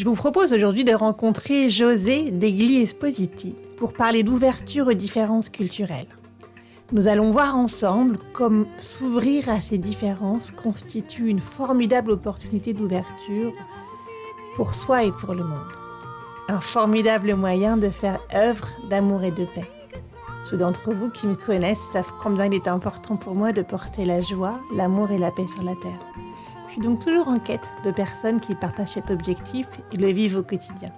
Je vous propose aujourd'hui de rencontrer José Degli Espositi pour parler d'ouverture aux différences culturelles. Nous allons voir ensemble comme s'ouvrir à ces différences constitue une formidable opportunité d'ouverture pour soi et pour le monde. Un formidable moyen de faire œuvre d'amour et de paix. Ceux d'entre vous qui me connaissent savent combien il est important pour moi de porter la joie, l'amour et la paix sur la terre. Je suis donc toujours en quête de personnes qui partagent cet objectif et le vivent au quotidien.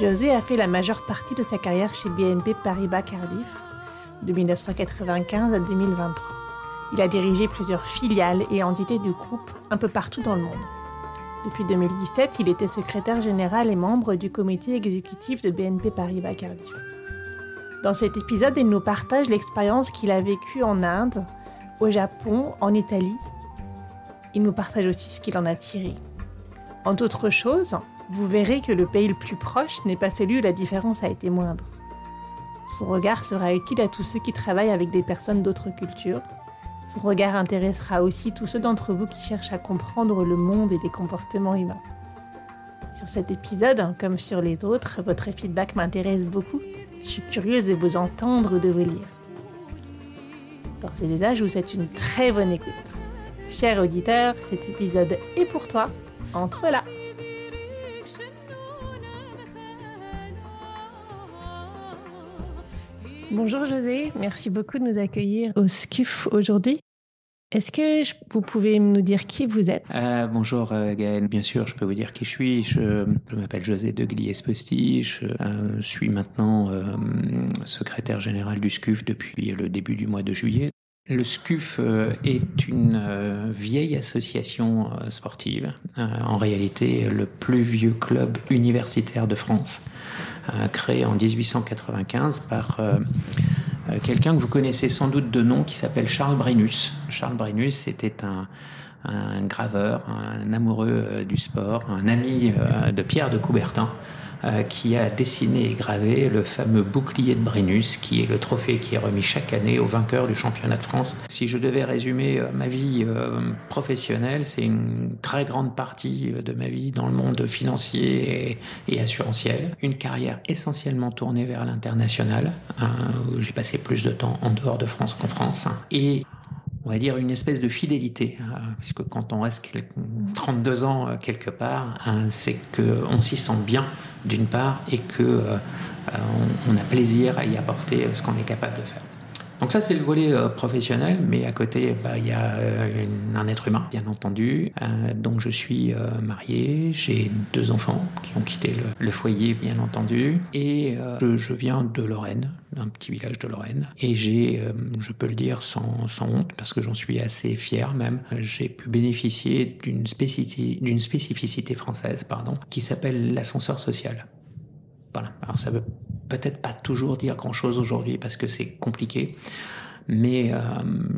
José a fait la majeure partie de sa carrière chez BNP Paribas Cardiff, de 1995 à 2023. Il a dirigé plusieurs filiales et entités du groupe un peu partout dans le monde. Depuis 2017, il était secrétaire général et membre du comité exécutif de BNP Paribas Cardiff. Dans cet épisode, il nous partage l'expérience qu'il a vécue en Inde, au Japon, en Italie il nous partage aussi ce qu'il en a tiré. En d'autres choses, vous verrez que le pays le plus proche n'est pas celui où la différence a été moindre. Son regard sera utile à tous ceux qui travaillent avec des personnes d'autres cultures. Son regard intéressera aussi tous ceux d'entre vous qui cherchent à comprendre le monde et les comportements humains. Sur cet épisode, comme sur les autres, votre feedback m'intéresse beaucoup. Je suis curieuse de vous entendre ou de vous lire. Dans ces déjà, je vous souhaite une très bonne écoute. Cher auditeur, cet épisode est pour toi. Entre là. Bonjour José, merci beaucoup de nous accueillir au SCUF aujourd'hui. Est-ce que vous pouvez nous dire qui vous êtes? Euh, Bonjour euh, Gaël, bien sûr, je peux vous dire qui je suis. Je, m'appelle José de Glies-Posti. Je euh, suis maintenant secrétaire général du SCUF depuis le début du mois de juillet. Le SCUF euh, est une euh, vieille association euh, sportive, en réalité le plus vieux club universitaire de France, créé en 1895 par quelqu'un que vous connaissez sans doute de nom qui s'appelle Charles Brennus. Charles Brennus était un, un graveur, un amoureux du sport, un ami de Pierre de Coubertin. Euh, qui a dessiné et gravé le fameux bouclier de Brennus, qui est le trophée qui est remis chaque année aux vainqueurs du championnat de France. Si je devais résumer euh, ma vie euh, professionnelle, c'est une très grande partie de ma vie dans le monde financier et, assurantiel. Une carrière essentiellement tournée vers l'international, où j'ai passé plus de temps en dehors de France qu'en France. Et on va dire, une espèce de fidélité, hein, puisque quand on reste 32 ans euh, quelque part, hein, c'est qu'on s'y sent bien, d'une part, et qu'on euh, on a plaisir à y apporter ce qu'on est capable de faire. Donc ça, c'est le volet euh, professionnel, mais à côté, bah, il y a euh, un être humain, bien entendu. Euh, donc je suis marié, j'ai deux enfants qui ont quitté le, foyer, bien entendu, et je, viens de Lorraine, d'un petit village de Lorraine, et j'ai, je peux le dire sans, sans honte, parce que j'en suis assez fier même, j'ai pu bénéficier d'une spécificité, d'une spécificité française, pardon, qui s'appelle l'ascenseur social. Voilà. Alors ça veut peut-être pas toujours dire grand-chose aujourd'hui parce que c'est compliqué. Mais euh,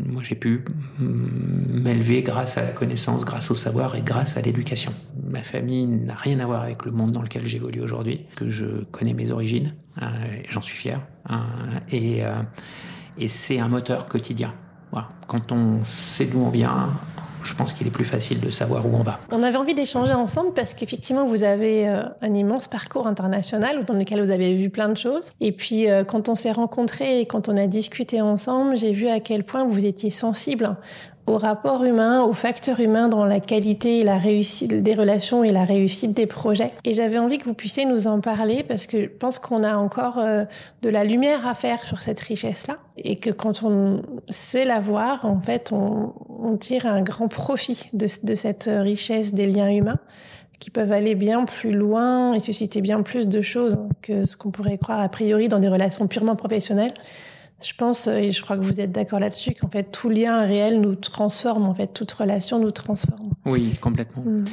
moi, j'ai pu m'élever grâce à la connaissance, grâce au savoir et grâce à l'éducation. Ma famille n'a rien à voir avec le monde dans lequel j'évolue aujourd'hui, que je connais mes origines, euh, j'en suis fier. Euh, et, c'est un moteur quotidien. Quand on sait d'où on vient, je pense qu'il est plus facile de savoir où on va. On avait envie d'échanger ensemble parce qu'effectivement, vous avez euh, un immense parcours international dans lequel vous avez vu plein de choses. Et puis, euh, quand on s'est rencontrés et quand on a discuté ensemble, j'ai vu à quel point vous étiez sensible au rapport humain, au facteur humain dans la qualité et la réussite des relations et la réussite des projets. Et j'avais envie que vous puissiez nous en parler parce que je pense qu'on a encore euh, de la lumière à faire sur cette richesse-là et que quand on sait la voir, en fait, on, tire un grand profit de cette richesse des liens humains qui peuvent aller bien plus loin et susciter bien plus de choses que ce qu'on pourrait croire a priori dans des relations purement professionnelles Je pense, et je crois que vous êtes d'accord là-dessus, qu'en fait, tout lien réel nous transforme, en fait, toute relation nous transforme. Oui, complètement. Mm.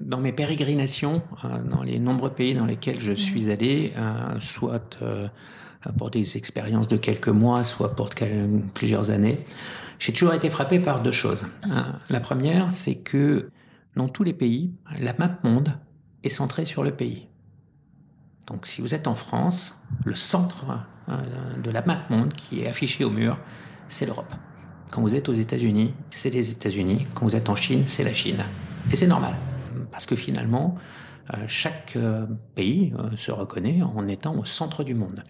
Dans mes pérégrinations, euh, dans les nombreux pays dans lesquels je suis allé, euh, soit euh, pour des expériences de quelques mois, soit pour plusieurs années, j'ai toujours été frappé par deux choses. La première, c'est que dans tous les pays, la map monde est centrée sur le pays. Donc si vous êtes en France, le centre de la map monde qui est affiché au mur, c'est l'Europe. Quand vous êtes aux États-Unis, c'est les États-Unis. Quand vous êtes en Chine, c'est la Chine. Et c'est normal. Parce que finalement, euh, chaque euh, pays euh, se reconnaît en étant au centre du monde.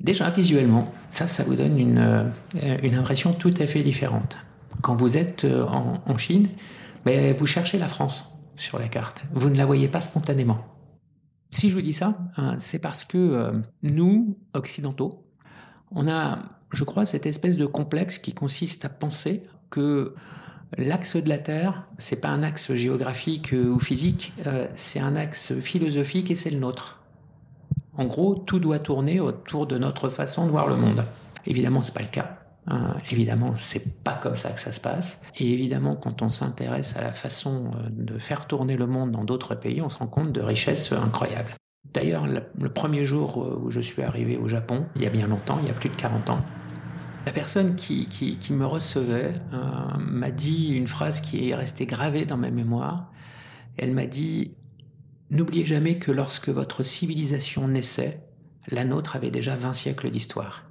Déjà, visuellement, ça, ça vous donne une, impression tout à fait différente. Quand vous êtes en, Chine, mais ben, vous cherchez la France sur la carte. Vous ne la voyez pas spontanément. Si je vous dis ça, hein, c'est parce que nous, occidentaux, on a, je crois, cette espèce de complexe qui consiste à penser que L'axe de la Terre, c'est pas un axe géographique euh, ou physique, euh, c'est un axe philosophique et c'est le nôtre. En gros, tout doit tourner autour de notre façon de voir le monde. Évidemment, c'est pas le cas. Hein. évidemment, c'est pas comme ça que ça se passe. Et évidemment, quand on s'intéresse à la façon euh, de faire tourner le monde dans d'autres pays, on se rend compte de richesses incroyables. D'ailleurs, le premier jour où je suis arrivé au Japon, il y a bien longtemps, il y a plus de 40 ans, la personne qui, me recevait euh, m'a dit une phrase qui est restée gravée dans ma mémoire. Elle m'a dit N'oubliez jamais que lorsque votre civilisation naissait, la nôtre avait déjà 20 siècles d'histoire.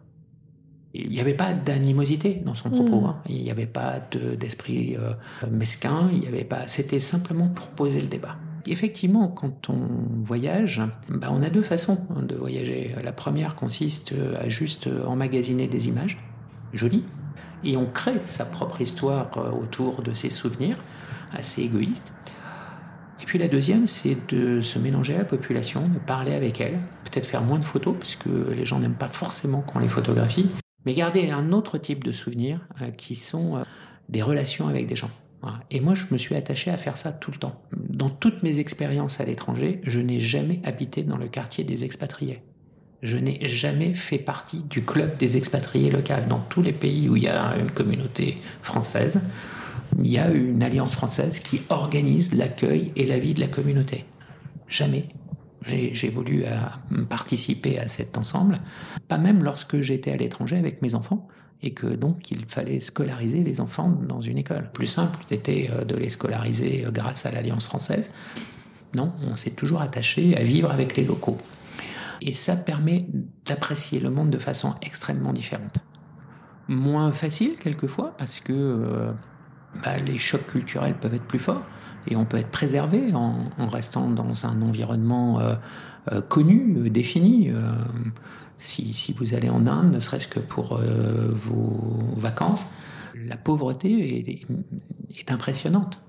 Il n'y avait pas d'animosité dans son propos, hmm. hein. il n'y avait pas d'esprit euh, mesquin, il y avait pas. C'était simplement pour poser le débat. Effectivement, quand on voyage, bah, on a deux façons de voyager. La première consiste à juste emmagasiner des images joli, et on crée sa propre histoire euh, autour de ses souvenirs, assez égoïste. Et puis la deuxième, c'est de se mélanger à la population, de parler avec elle, peut-être faire moins de photos, puisque les gens n'aiment pas forcément qu'on les photographie, mais garder un autre type de souvenirs euh, qui sont euh, des relations avec des gens. Et moi, je me suis attaché à faire ça tout le temps. Dans toutes mes expériences à l'étranger, je n'ai jamais habité dans le quartier des expatriés je n'ai jamais fait partie du club des expatriés locaux. Dans tous les pays où il y a une communauté française, il y a une alliance française qui organise l'accueil et la vie de la communauté. Jamais j'ai voulu participer à cet ensemble, pas même lorsque j'étais à l'étranger avec mes enfants et que donc il fallait scolariser les enfants dans une école. Plus simple était euh, de les scolariser euh, grâce à l'Alliance française. Non, on s'est toujours attaché à vivre avec les locaux. Et ça permet d'apprécier le monde de façon extrêmement différente. Moins facile quelquefois parce que euh, bah, les chocs culturels peuvent être plus forts et on peut être préservé en, restant dans un environnement euh, euh, connu, défini. Si, si, vous allez en Inde, ne serait-ce que pour vos vacances, la pauvreté est, est impressionnante.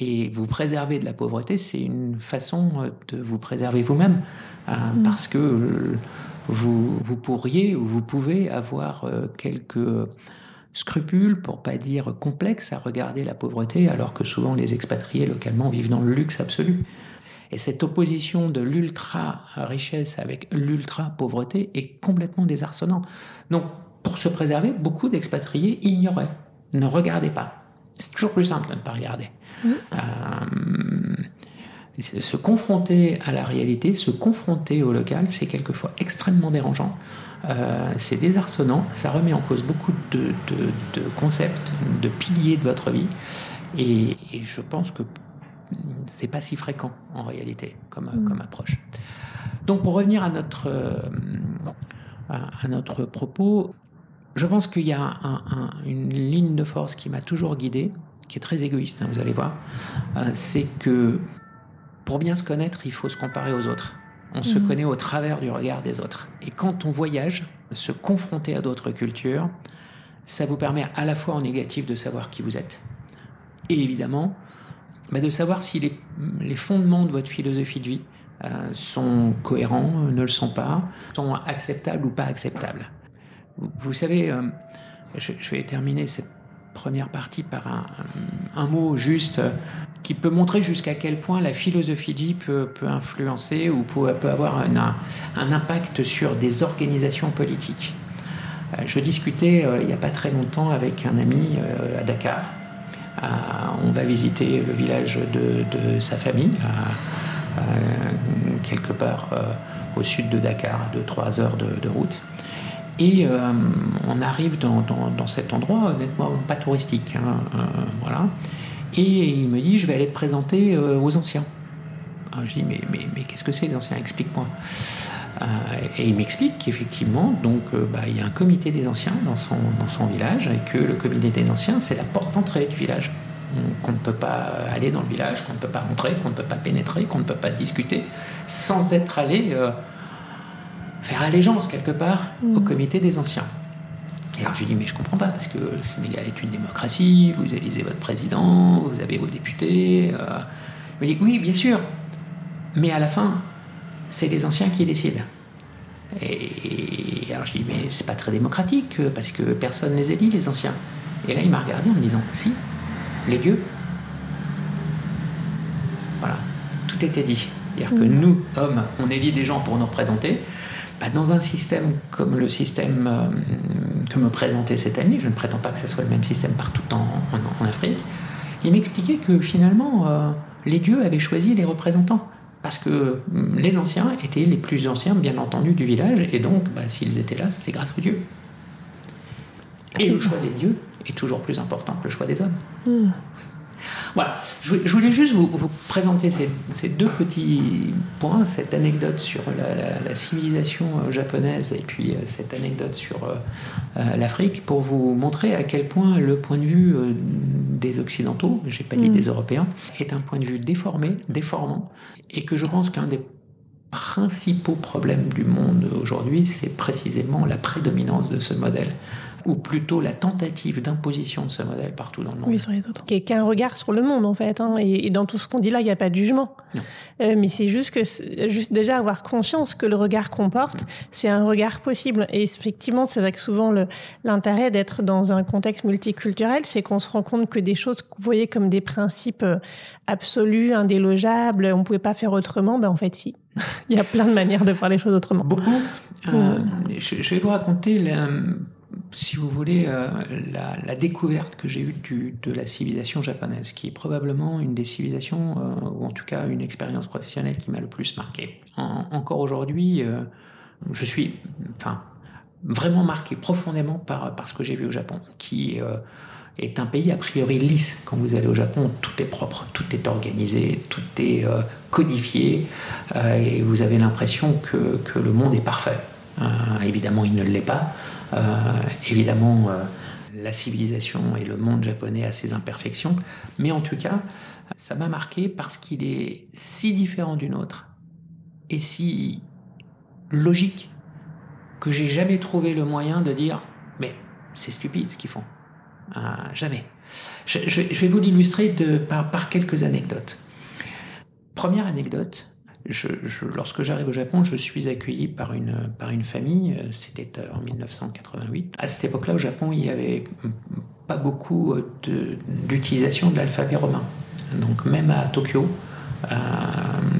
Et vous préserver de la pauvreté, c'est une façon de vous préserver vous-même. Euh, mm. parce que euh, vous, vous, pourriez ou vous pouvez avoir euh, quelques scrupules, pour pas dire complexes, à regarder la pauvreté, alors que souvent les expatriés localement vivent dans le luxe absolu. Et cette opposition de l'ultra-richesse avec l'ultra-pauvreté est complètement désarçonnante. Donc, pour se préserver, beaucoup d'expatriés ignoraient, ne regardaient pas. C'est toujours plus simple de ne pas regarder. Mm se confronter à la réalité, se confronter au local, c'est quelquefois extrêmement dérangeant. Euh, c'est désarçonnant, ça remet en cause beaucoup de, concepts, de piliers de votre vie. Et, je pense que c'est pas si fréquent en réalité comme, mm. comme approche. Donc pour revenir à notre, euh, à notre propos, je pense qu'il y a une ligne de force qui m'a toujours guidé, qui est très égoïste, hein, vous allez voir, euh, c'est que pour bien se connaître, il faut se comparer aux autres. On se mhm. connaît au travers du regard des autres. Et quand on voyage, se confronter à d'autres cultures, ça vous permet à la fois en négatif de savoir qui vous êtes, et évidemment bah, de savoir si les, fondements de votre philosophie de vie euh, sont cohérents, ne le sont pas, sont acceptables ou pas acceptables. Vous, savez, euh, je, vais terminer cette première partie par un, mot juste qui peut montrer jusqu'à quel point la philosophie de vie peut, influencer ou peut, avoir un, impact sur des organisations politiques. je discutais il n'y a pas très longtemps avec un ami à Dakar. on va visiter le village de, sa famille, quelque part au sud de Dakar, de 2-3 heures de, route. Et on arrive dans, cet endroit, honnêtement, pas touristique. Hein, voilà. Et il me dit, je vais aller te présenter aux anciens. Alors je dis, mais, mais, mais qu'est-ce que c'est les anciens? Explique-moi. Euh, et il m'explique qu'effectivement, donc, euh, bah, il y a un comité des anciens dans son, dans son village et que le comité des anciens, c'est la porte d'entrée du village. Qu'on ne peut pas aller dans le village, qu'on ne peut pas rentrer, qu'on ne peut pas pénétrer, qu'on ne peut pas discuter sans être allé euh, faire allégeance quelque part au mmh. comité des anciens. Et alors je lui dis, mais je comprends pas, parce que le Sénégal est une démocratie, vous élisez votre président, vous avez vos députés. il me dit, oui, bien sûr, mais à la fin, c'est les anciens qui décident. Et alors je dis, mais c'est pas très démocratique euh, parce que personne les élit, les anciens. Et là, il m'a regardé en me disant, si, les dieux. Voilà, tout était dit. C'est-à-dire que mm. nous, hommes, on élit des gens pour nous représenter. Bah, dans un système comme le système euh, que me présentait cet ami, je ne prétends pas que ce soit le même système partout en, Afrique, il m'expliquait que finalement, euh, les dieux avaient choisi les représentants parce que hum, les anciens étaient les plus anciens, bien entendu, du village, et donc, bah, s'ils étaient là, c'était grâce aux dieux. Et le choix des dieux est toujours plus important que le choix des hommes. Hmm. Voilà, je, voulais juste vous, présenter ces, deux petits points, cette anecdote sur la, civilisation euh, japonaise et puis euh, cette anecdote sur euh, l'Afrique pour vous montrer à quel point le point de vue des Occidentaux, j'ai pas dit mm. des Européens, est un point de vue déformé, déformant, et que je pense qu'un des principaux problèmes du monde aujourd'hui, c'est précisément la prédominance de ce modèle ou plutôt la tentative d'imposition de ce modèle partout dans le monde. Oui, sur les autres. Qui est regard sur le monde, en fait. Hein. Et, dans tout ce qu'on dit là, il n'y a pas de jugement. Euh, mais c'est juste que, juste déjà avoir conscience que le regard qu'on porte, c'est un regard possible. Et effectivement, c'est vrai que souvent, l'intérêt d'être dans un contexte multiculturel, c'est qu'on se rend compte que des choses que vous voyez comme des principes euh, absolus, indélogeables, on ne pouvait pas faire autrement, ben en fait, si. il y a plein de manières de voir les choses autrement. Beaucoup. Euh, je, je, vais vous raconter si vous voulez, euh, la, découverte que j'ai eue de la civilisation japonaise, qui est probablement une des civilisations, euh, ou en tout cas une expérience professionnelle qui m'a le plus marqué. encore aujourd'hui, euh, je suis enfin, vraiment marqué profondément par, ce que j'ai vu au Japon, qui est un pays a priori lisse. Quand vous allez au Japon, tout est propre, tout est organisé, tout est codifié, et vous avez l'impression que, le monde est parfait. Évidemment, il ne l'est pas. Euh, évidemment, euh, la civilisation et le monde japonais a ses imperfections, mais en tout cas, ça m'a marqué parce qu'il est si différent d'une autre et si logique que j'ai jamais trouvé le moyen de dire mais c'est stupide ce qu'ils font. Euh, jamais. Je, vais vous l'illustrer par quelques anecdotes. Première anecdote, lorsque j'arrive au Japon, je suis accueilli par une, par une famille, euh, c'était euh, en 1988. À cette époque-là, au Japon, il n'y avait pas beaucoup euh, d'utilisation de, l'alphabet romain. Donc même à Tokyo,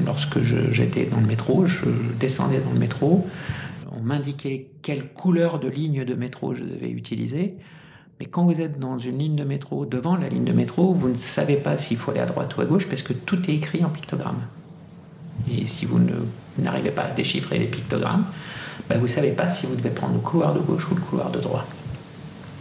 lorsque j'étais dans le métro, je descendais dans le métro, on m'indiquait quelle couleur de ligne de métro je devais utiliser. Mais quand vous êtes dans une ligne de métro, devant la ligne de métro, vous ne savez pas s'il faut aller à droite ou à gauche parce que tout est écrit en pictogramme. Et si vous n'arrivez pas à déchiffrer les pictogrammes, ben vous ne savez pas si vous devez prendre le couloir de gauche ou le couloir de droite.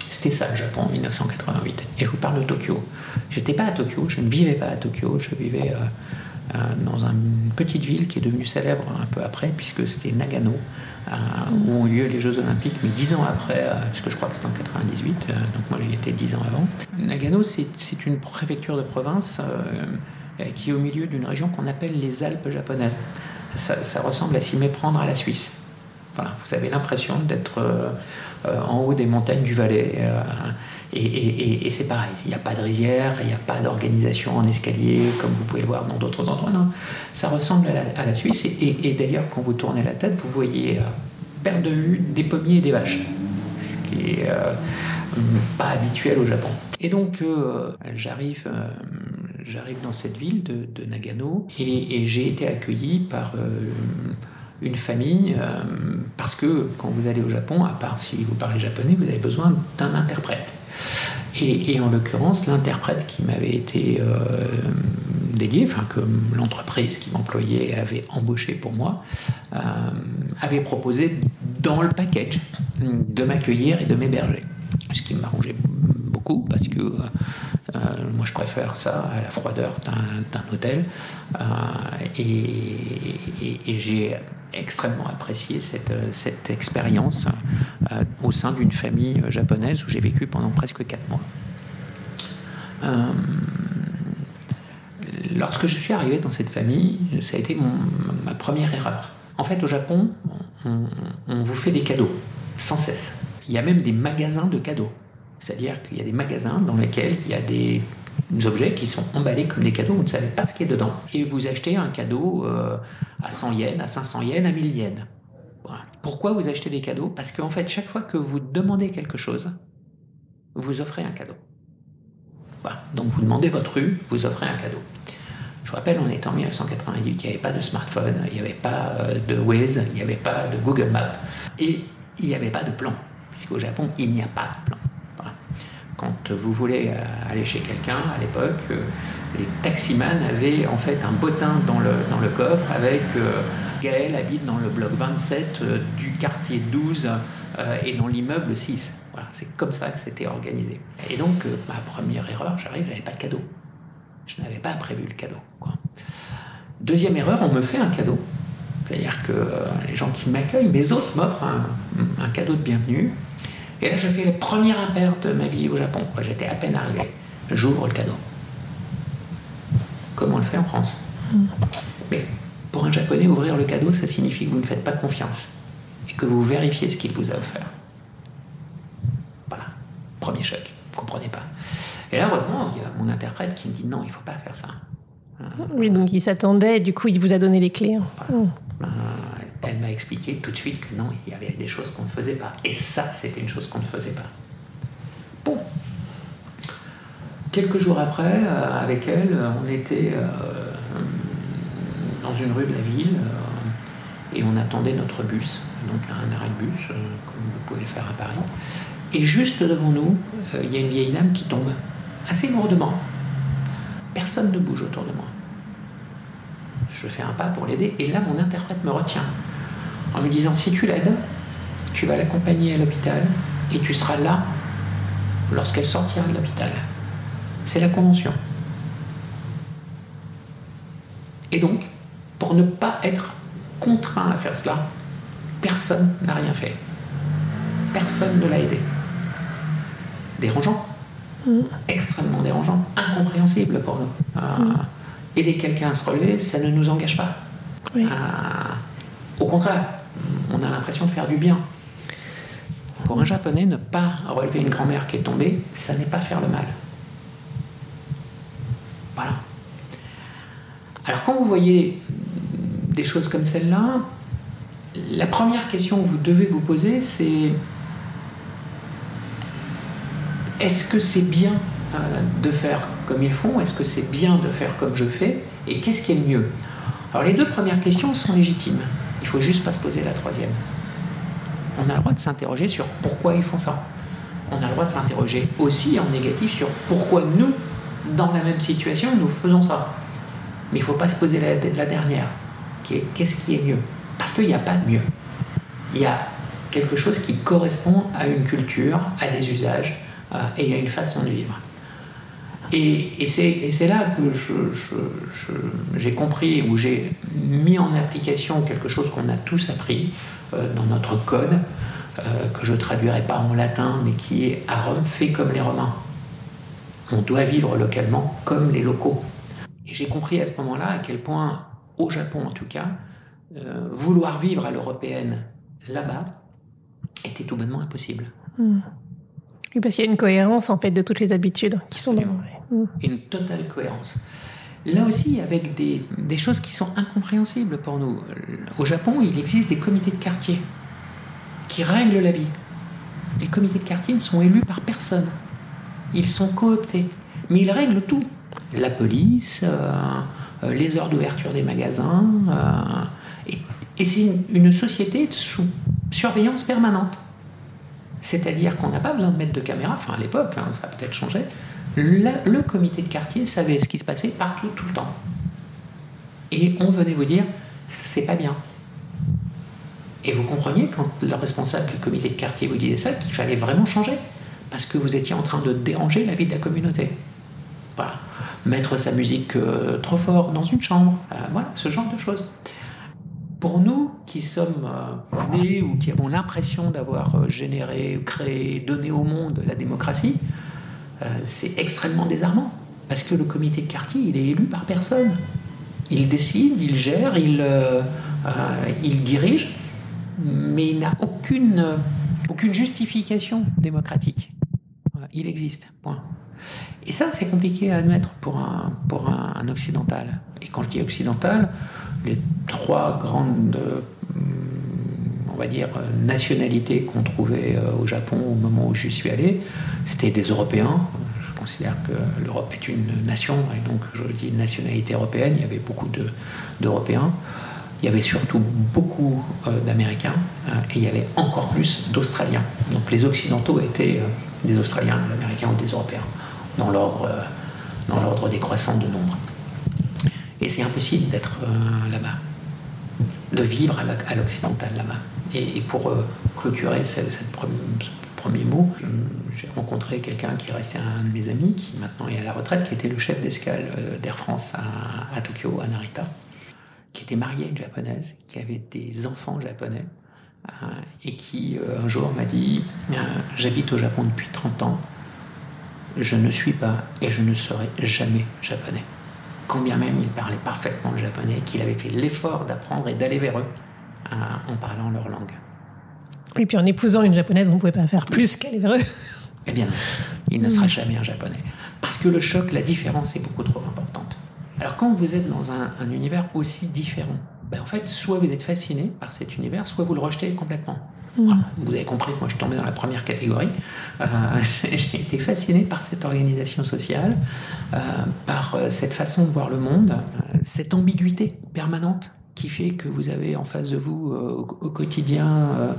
C'était ça le Japon en 1988. Et je vous parle de Tokyo. J'étais pas à Tokyo, je ne vivais pas à Tokyo, je vivais euh, euh, dans une petite ville qui est devenue célèbre un peu après, puisque c'était Nagano, euh, où ont lieu les Jeux Olympiques, mais dix ans après, puisque je crois que c'était en 98, donc moi j'y étais dix ans avant. Nagano, c'est une préfecture de province qui est au milieu d'une région qu'on appelle les Alpes japonaises. Ça, ressemble à s'y méprendre à la Suisse. Voilà, vous avez l'impression d'être euh, euh, en haut des montagnes du Valais. et, c'est pareil, il n'y a pas de rizière, il n'y a pas d'organisation en escalier comme vous pouvez le voir dans d'autres endroits. Ça ressemble à la, Suisse. Et, d'ailleurs, quand vous tournez la tête, vous voyez perte de vue des pommiers et des vaches, ce qui est pas habituel au Japon. Et donc, j'arrive j'arrive dans cette ville de, Nagano et, j'ai été accueilli par euh, une famille, euh, parce que quand vous allez au Japon, à part si vous parlez japonais, vous avez besoin d'un interprète. Et, en l'occurrence, l'interprète qui m'avait été euh, dédié, enfin que l'entreprise qui m'employait avait embauché pour moi, euh, avait proposé dans le package de m'accueillir et de m'héberger. Ce qui m'arrangeait parce que euh, moi, je préfère ça à la froideur d'un hôtel. Euh, et, j'ai extrêmement apprécié cette, expérience euh, au sein d'une famille japonaise où j'ai vécu pendant presque quatre mois. lorsque je suis arrivé dans cette famille, ça a été ma première erreur. En fait, au Japon, on vous fait des cadeaux sans cesse. Il y a même des magasins de cadeaux. C'est-à-dire qu'il y a des magasins dans lesquels il y a des objets qui sont emballés comme des cadeaux, vous ne savez pas ce qu'il y a dedans. Et vous achetez un cadeau euh, à 100 yens, à 500 yens, à 1000 yens. Pourquoi vous achetez des cadeaux? Parce qu'en fait, chaque fois que vous demandez quelque chose, vous offrez un cadeau. Donc vous demandez votre rue, vous offrez un cadeau. Je vous rappelle, on était en 1998, il n'y avait pas de smartphone, il n'y avait pas euh, de Waze, il n'y avait pas de Google Maps, et il n'y avait pas de plan, puisqu'au Japon, il n'y a pas de plan. Quand vous voulez euh, aller chez quelqu'un, à l'époque, euh, les taximans avaient en fait un bottin dans le, coffre avec euh, Gaël habite dans le bloc 27 du quartier 12 et dans l'immeuble 6. Voilà, c'est comme ça que c'était organisé. Et donc, ma première erreur, j'arrive, je n'avais pas de cadeau. Je n'avais pas prévu le cadeau. Deuxième erreur, on me fait un cadeau. C'est-à-dire que les gens qui m'accueillent, mes autres m'offrent un, cadeau de bienvenue. Et là, je fais la première impair de ma vie au Japon. J'étais à peine arrivé. J'ouvre le cadeau. Comme on le fait en France. Hmm. Mais pour un Japonais, ouvrir le cadeau, ça signifie que vous ne faites pas confiance et que vous vérifiez ce qu'il vous a offert. Voilà, premier choc. Vous comprenez pas. Et là, heureusement, il y a mon interprète qui me dit non, il ne faut pas faire ça. Oui, donc il s'attendait, du coup, il vous a donné les clés. Voilà. Hmm. Elle m'a expliqué tout de suite que non, il y avait des choses qu'on ne faisait pas. Et ça, c'était une chose qu'on ne faisait pas. Bon. Quelques jours après, euh, avec elle, on était euh, dans une rue de la ville euh, et on attendait notre bus, donc un arrêt de bus, comme vous pouvez faire à Paris. Et juste devant nous, il y a une vieille dame qui tombe, assez lourdement. Personne ne bouge autour de moi. Je fais un pas pour l'aider et là, mon interprète me retient en me disant si tu l'aides, tu vas l'accompagner à l'hôpital et tu seras là lorsqu'elle sortira de l'hôpital. C'est la convention. Et donc, pour ne pas être contraint à faire cela, personne n'a rien fait. Personne ne l'a aidé. Dérangeant. Mm. Extrêmement dérangeant. Incompréhensible pour nous. Euh, mm. aider quelqu'un à se relever, ça ne nous engage pas. Euh, au contraire, on a l'impression de faire du bien. Pour un japonais, ne pas relever une grand-mère qui est tombée, ça n'est pas faire le mal. Voilà. Alors quand vous voyez des choses comme celle-là, la première question que vous devez vous poser, c'est est-ce que c'est bien euh, de faire comme ils font? Est-ce que c'est bien de faire comme je fais? Et qu'est-ce qui est le mieux? Alors les deux premières questions sont légitimes. Il faut juste pas se poser la troisième. On a le droit de s'interroger sur pourquoi ils font ça. On a le droit de s'interroger aussi en négatif sur pourquoi nous, dans la même situation, nous faisons ça. Mais il ne faut pas se poser la, la dernière, qui est qu'est-ce qui est mieux? Parce qu'il n'y a pas de mieux. Il y a quelque chose qui correspond à une culture, à des usages euh, et à une façon de vivre. Et, c'est là que j'ai compris, ou j'ai mis en application quelque chose qu'on a tous appris euh, dans notre code, euh, que je ne traduirai pas en latin, mais qui est à Rome, fait comme les Romains. On doit vivre localement comme les locaux. Et j'ai compris à ce moment-là à quel point, au Japon en tout cas, euh, vouloir vivre à l'européenne là-bas était tout bonnement impossible. Oui, parce qu'il y a une cohérence en fait de toutes les habitudes qui sont dans. Mm. Une totale cohérence. Là aussi, avec des, choses qui sont incompréhensibles pour nous. Au Japon, il existe des comités de quartier qui règlent la vie. Les comités de quartier ne sont élus par personne. Ils sont cooptés. Mais ils règlent tout. La police, euh, euh, les heures d'ouverture des magasins. Euh, et, Et c'est une, société sous surveillance permanente. C'est-à-dire qu'on n'a pas besoin de mettre de caméra, enfin à l'époque, hein, ça a peut-être changé. Le comité de quartier savait ce qui se passait partout, tout le temps. Et on venait vous dire, c'est pas bien. Et vous compreniez, quand le responsable du comité de quartier vous disait ça, qu'il fallait vraiment changer. Parce que vous étiez en train de déranger la vie de la communauté. Voilà. Mettre sa musique euh, trop fort dans une chambre. Euh, voilà, ce genre de choses. Pour nous qui sommes euh, nés ou qui avons l'impression d'avoir généré, créé, donné au monde la démocratie, c'est extrêmement désarmant. Parce que le comité de quartier, il est élu par personne. Il décide, il gère, il, il dirige, mais il n'a aucune, aucune justification démocratique. Il existe, point. Et ça, c'est compliqué à admettre pour un, pour un, occidental. Et quand je dis occidental, les trois grandes, euh, on va dire, nationalités qu'on trouvait euh, au Japon au moment où je suis allé, c'était des Européens. Je considère que l'Europe est une nation, et donc je dis nationalité européenne, il y avait beaucoup d'Européens. il y avait surtout beaucoup euh, d'Américains et il y avait encore plus d'Australiens. Donc les Occidentaux étaient des Australiens, des Américains ou des Européens dans l'ordre, euh, décroissant de nombre. Et c'est impossible d'être euh, là-bas, de vivre à l'occidental là-bas. Et, pour euh, clôturer cette, ce premier mot, j'ai rencontré quelqu'un qui est resté un de mes amis, qui maintenant est à la retraite, qui était le chef d'escale d'Air France à, à, Tokyo, à Narita, qui était marié à une japonaise, qui avait des enfants japonais, et qui un jour m'a dit J'habite au Japon depuis 30 ans, je ne suis pas et je ne serai jamais japonais. Quand bien même il parlait parfaitement le japonais, qu'il avait fait l'effort d'apprendre et d'aller vers eux en parlant leur langue. Et puis en épousant une japonaise, on ne pouvait pas faire plus vers eux. Eh bien, il ne sera jamais un japonais. Parce que le choc, la différence est beaucoup trop importante. Alors quand vous êtes dans un, univers aussi différent, ben en fait, soit vous êtes fasciné par cet univers, soit vous le rejetez complètement. Vous avez compris que moi je suis tombé dans la première catégorie. Euh, j'ai été fasciné par cette organisation sociale, euh, par euh, cette façon de voir le monde, cette ambiguïté permanente qui fait que vous avez en face de vous au quotidien,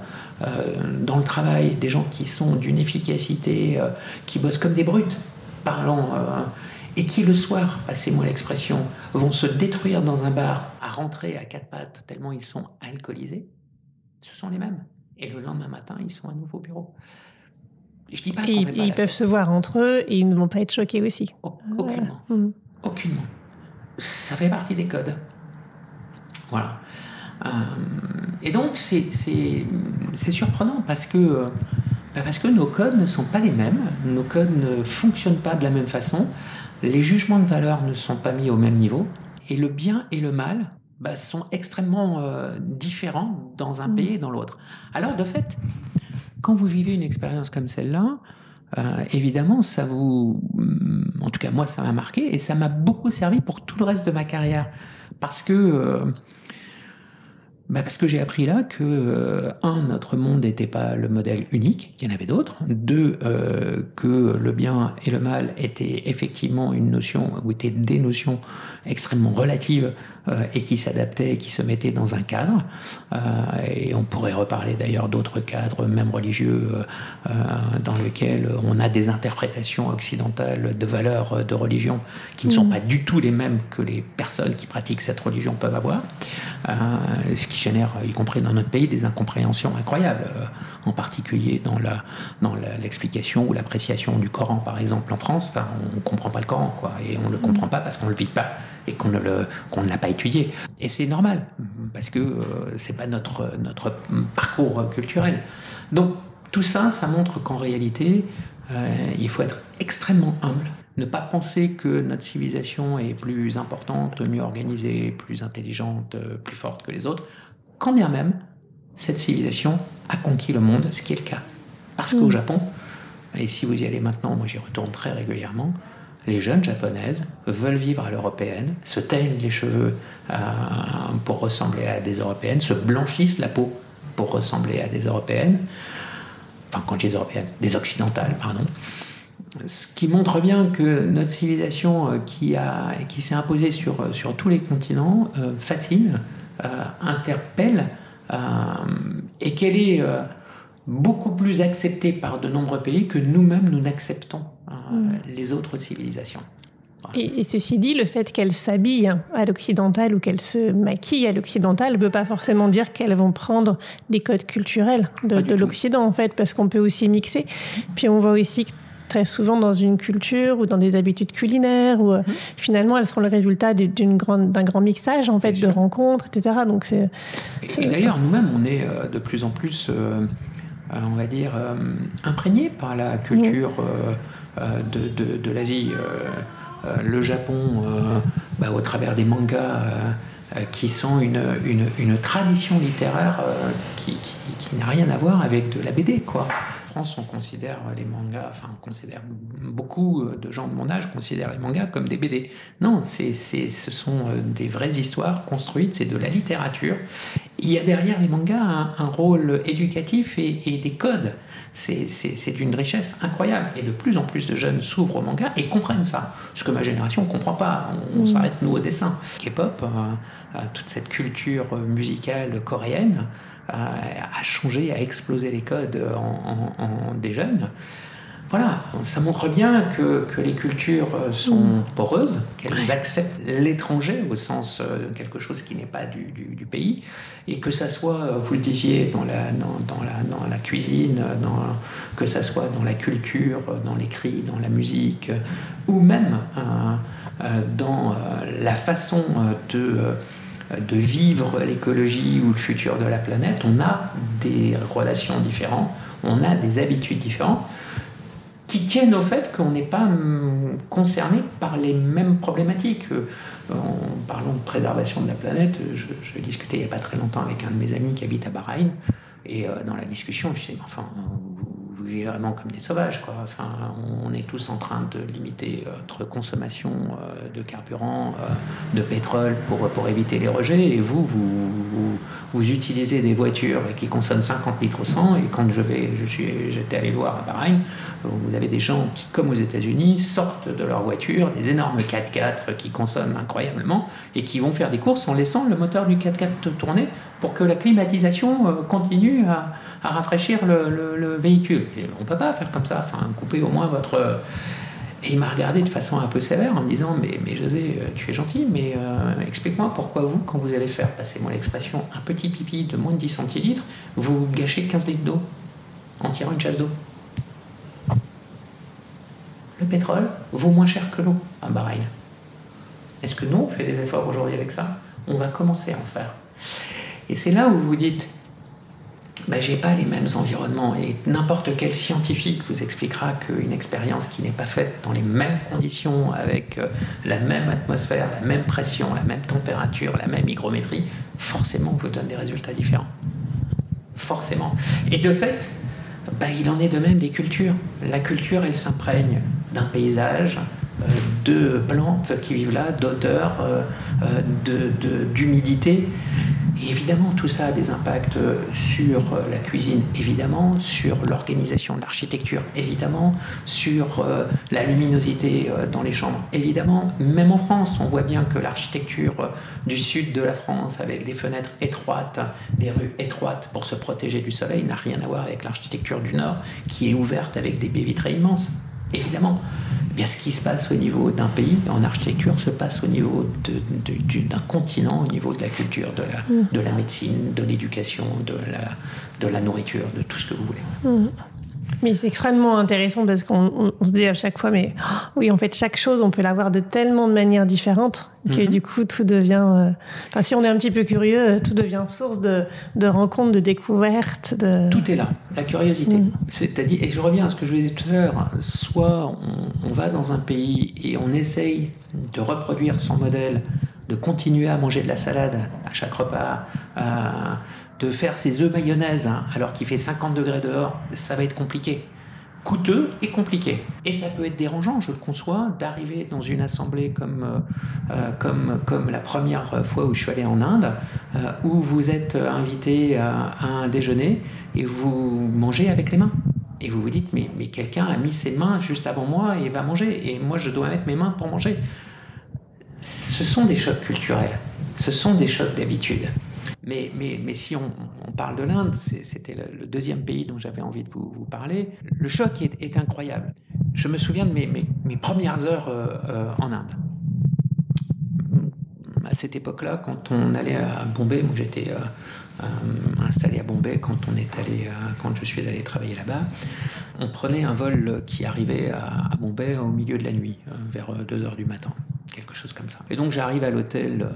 dans le travail, des gens qui sont d'une efficacité, qui bossent comme des brutes, parlant, et qui le soir, passez-moi l'expression, vont se détruire dans un bar à rentrer à quatre pattes tellement ils sont alcoolisés. Ce sont les mêmes. Et le lendemain matin, ils sont à nouveau au bureau. Je dis pas et ils, peuvent se voir entre eux et ils ne vont pas être choqués aussi. aucunement. Mm. Aucunement. Ça fait partie des codes. Voilà. Euh, et donc, c'est surprenant parce que, euh, bah, parce que nos codes ne sont pas les mêmes, nos codes ne fonctionnent pas de la même façon, les jugements de valeur ne sont pas mis au même niveau, et le bien et le mal bah, sont extrêmement euh, différents dans un mmh. pays et dans l'autre. Alors, de fait, quand vous vivez une expérience comme celle-là, euh, évidemment, ça vous, mm, en tout cas moi, ça m'a marqué et ça m'a beaucoup servi pour tout le reste de ma carrière, parce que bah Parce que j'ai appris là que, euh, un, notre monde n'était pas le modèle unique, il y en avait d'autres. Deux, euh, que le bien et le mal étaient effectivement une notion, ou étaient des notions extrêmement relatives euh, et qui s'adaptaient, qui se mettaient dans un cadre. Euh, et on pourrait reparler d'ailleurs d'autres cadres, même religieux, euh, dans lesquels on a des interprétations occidentales de valeurs de religion qui ne sont mmh. pas du tout les mêmes que les personnes qui pratiquent cette religion peuvent avoir. ce qui génère, y compris dans notre pays, des incompréhensions incroyables, euh, en particulier dans la dans l'explication ou l'appréciation du Coran, par exemple, en France. Enfin, on ne comprend pas le Coran, quoi, et on ne le mm. comprend pas parce qu'on ne le vit pas et qu'on ne le qu'on ne l'a pas étudié. Et c'est normal parce que euh, c'est pas notre notre parcours culturel. Donc tout ça, ça montre qu'en réalité, euh, il faut être extrêmement humble ne pas penser que notre civilisation est plus importante, mieux organisée, plus intelligente, plus forte que les autres, quand bien même cette civilisation a conquis le monde, ce qui est le cas. Parce qu'au mm. Japon, et si vous y allez maintenant, moi j'y retourne très régulièrement, les jeunes japonaises veulent vivre à l'européenne, se teignent les cheveux euh, pour ressembler à des européennes, se blanchissent la peau pour ressembler à des européennes, enfin quand je dis européennes, des occidentales, pardon. Ce qui montre bien que notre civilisation euh, qui, a, qui s'est imposée sur, sur tous les continents euh, fascine interpelle et qu'elle est beaucoup plus acceptée par de nombreux pays que nous-mêmes nous n'acceptons mm. les autres civilisations. Et, ceci dit, le fait qu'elles s'habillent à l'occidental ou qu'elles se maquillent à l'occidental ne veut pas forcément dire qu'elles vont prendre des codes culturels de, l'Occident, en fait, parce qu'on peut aussi mixer. Puis on voit aussi que très souvent dans une culture ou dans des habitudes culinaires, ou euh, mhm. finalement elles sont le résultat d'une grande, d'un grand mixage en fait de rencontres, etc. Donc c'est. Et, d'ailleurs nous-mêmes on est euh, de plus en plus, euh, on va dire, imprégnés par la culture de, de, de l'Asie. Euh, le Japon euh, bah, au travers des mangas euh, qui sont une, une, tradition littéraire qui, qui, n'a rien à voir avec de la BD, quoi. France, on considère les mangas, enfin, on considère beaucoup de gens de mon âge considèrent les mangas comme des BD. Non, c'est, ce sont des vraies histoires construites, c'est de la littérature. Il y a derrière les mangas un, rôle éducatif et, et des codes c'est d'une richesse incroyable. Et de plus en plus de jeunes s'ouvrent au manga et comprennent ça. Ce que ma génération ne comprend pas. On, mm. s'arrête, nous, au dessin. K-pop, euh, euh, toute cette culture musicale coréenne a changé, a explosé les codes en des jeunes. Voilà, ça montre bien que, les cultures euh, sont mm. poreuses, qu'elles acceptent l'étranger au sens euh, de quelque chose qui n'est pas du, pays, et que ça soit, euh, vous le disiez, dans la, dans, la, dans la cuisine, dans, que ça soit dans la culture, dans l'écrit, dans la musique, ou même dans la façon de de vivre l'écologie ou le futur de la planète, on a des relations différentes, on a des habitudes différentes qui tiennent au fait qu'on n'est pas hum, concerné par les mêmes problématiques. Euh, en parlant de préservation de la planète, je, je discutais il n'y a pas très longtemps avec un de mes amis qui habite à Bahreïn, et euh, dans la discussion, je disais, enfin, vous, vivez vraiment comme des sauvages, quoi. Enfin, on est tous en train de limiter euh, notre consommation de carburant, de pétrole pour, pour éviter les rejets, et vous, vous, vous, utilisez des voitures qui consomment 50 litres au 100, et quand je vais, je suis, j'étais allé voir à Bahreïn, vous avez des gens qui, comme aux États-Unis, sortent de leur voiture, des énormes 4x4 qui consomment incroyablement et qui vont faire des courses en laissant le moteur du 4x4 tourner pour que la climatisation euh, continue à, rafraîchir le, véhicule. on ne peut pas faire comme ça, enfin, couper au moins votre. Et il m'a regardé de façon un peu sévère en me disant Mais, José, euh, tu es gentil, mais euh, explique-moi pourquoi vous, quand vous allez faire, passez-moi l'expression, un petit pipi de moins de 10 centilitres, vous gâchez 15 litres d'eau en tirant une chasse d'eau le pétrole vaut moins cher que l'eau à Bahreïn. Est-ce que nous, on fait des efforts aujourd'hui avec ça? On va commencer à en faire. Et c'est là où vous dites, ben, j'ai pas les mêmes environnements et n'importe quel scientifique vous expliquera qu'une expérience qui n'est pas faite dans les mêmes conditions, avec euh, la même atmosphère, la même pression, la même température, la même hygrométrie, forcément vous donne des résultats différents. Forcément. Et de fait, ben, il en est de même des cultures. La culture, elle s'imprègne d'un paysage, euh, de plantes qui vivent là, d'odeurs, euh, euh, d'humidité. Et évidemment, tout ça a des impacts sur la cuisine, évidemment, sur l'organisation de l'architecture, évidemment, sur la luminosité dans les chambres, évidemment. Même en France, on voit bien que l'architecture du sud de la France, avec des fenêtres étroites, des rues étroites pour se protéger du soleil, n'a rien à voir avec l'architecture du nord, qui est ouverte avec des baies vitrées immenses évidemment. Eh bien, ce qui se passe au niveau d'un pays en architecture se passe au niveau d'un continent, au niveau de la culture, de la, mm. de la médecine, de l'éducation, de la, de la nourriture, de tout ce que vous voulez. Mm. Mais c'est extrêmement intéressant parce qu'on se dit à chaque fois, mais oh, oui, en fait, chaque chose, on peut l'avoir de tellement de manières différentes que mhm. du coup, tout devient. Euh, enfin, si on est un petit peu curieux, tout devient source de, de rencontres, de découvertes. De... Tout est là, la curiosité. Mhm. C'est-à-dire, et je reviens à ce que je vous disais tout à l'heure, soit on, va dans un pays et on essaye de reproduire son modèle, de continuer à manger de la salade à chaque repas, de faire ses œufs mayonnaise hein, alors qu'il fait 50 degrés dehors, ça va être compliqué. Coûteux et compliqué. Et ça peut être dérangeant, je le conçois, d'arriver dans une assemblée comme, euh, euh, comme, comme la première fois où je suis allé en Inde, euh, où vous êtes invité à, un déjeuner et vous mangez avec les mains. Et vous vous dites, mais, mais quelqu'un a mis ses mains juste avant moi et va manger. Et moi, je dois mettre mes mains pour manger. Ce sont des chocs culturels. Ce sont des chocs d'habitude. Mais, si on, parle de l'Inde, c'était le, deuxième pays dont j'avais envie de vous, parler, le choc est, incroyable. Je me souviens de mes, premières heures en Inde à cette époque-là, quand on allait à Bombay, moi j'étais euh, installé à Bombay quand euh, je suis allé travailler là-bas, on prenait un vol qui arrivait à, Bombay au milieu de la nuit, euh, vers 2 heures du matin, quelque chose comme ça. Et donc j'arrive à l'hôtel,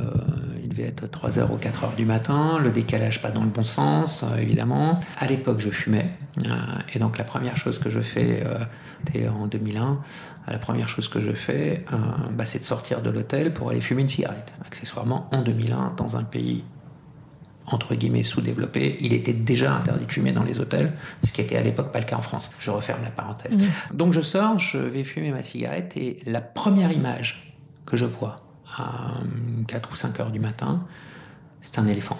devait être 3 heures ou 4 heures du matin, le décalage pas dans le bon sens, évidemment. À l'époque, je fumais, et donc la première chose que je fais, c'était en 2001, la première chose que je fais, bah, c'est de sortir de l'hôtel pour aller fumer une cigarette. Accessoirement, en 2001, dans un pays entre guillemets sous-développé, il était déjà interdit de fumer dans les hôtels, ce qui était à l'époque pas le cas en France. Je referme la parenthèse. Donc je sors, je vais fumer ma cigarette et la première image que je vois à 4 ou 5 heures du matin, c'est un éléphant.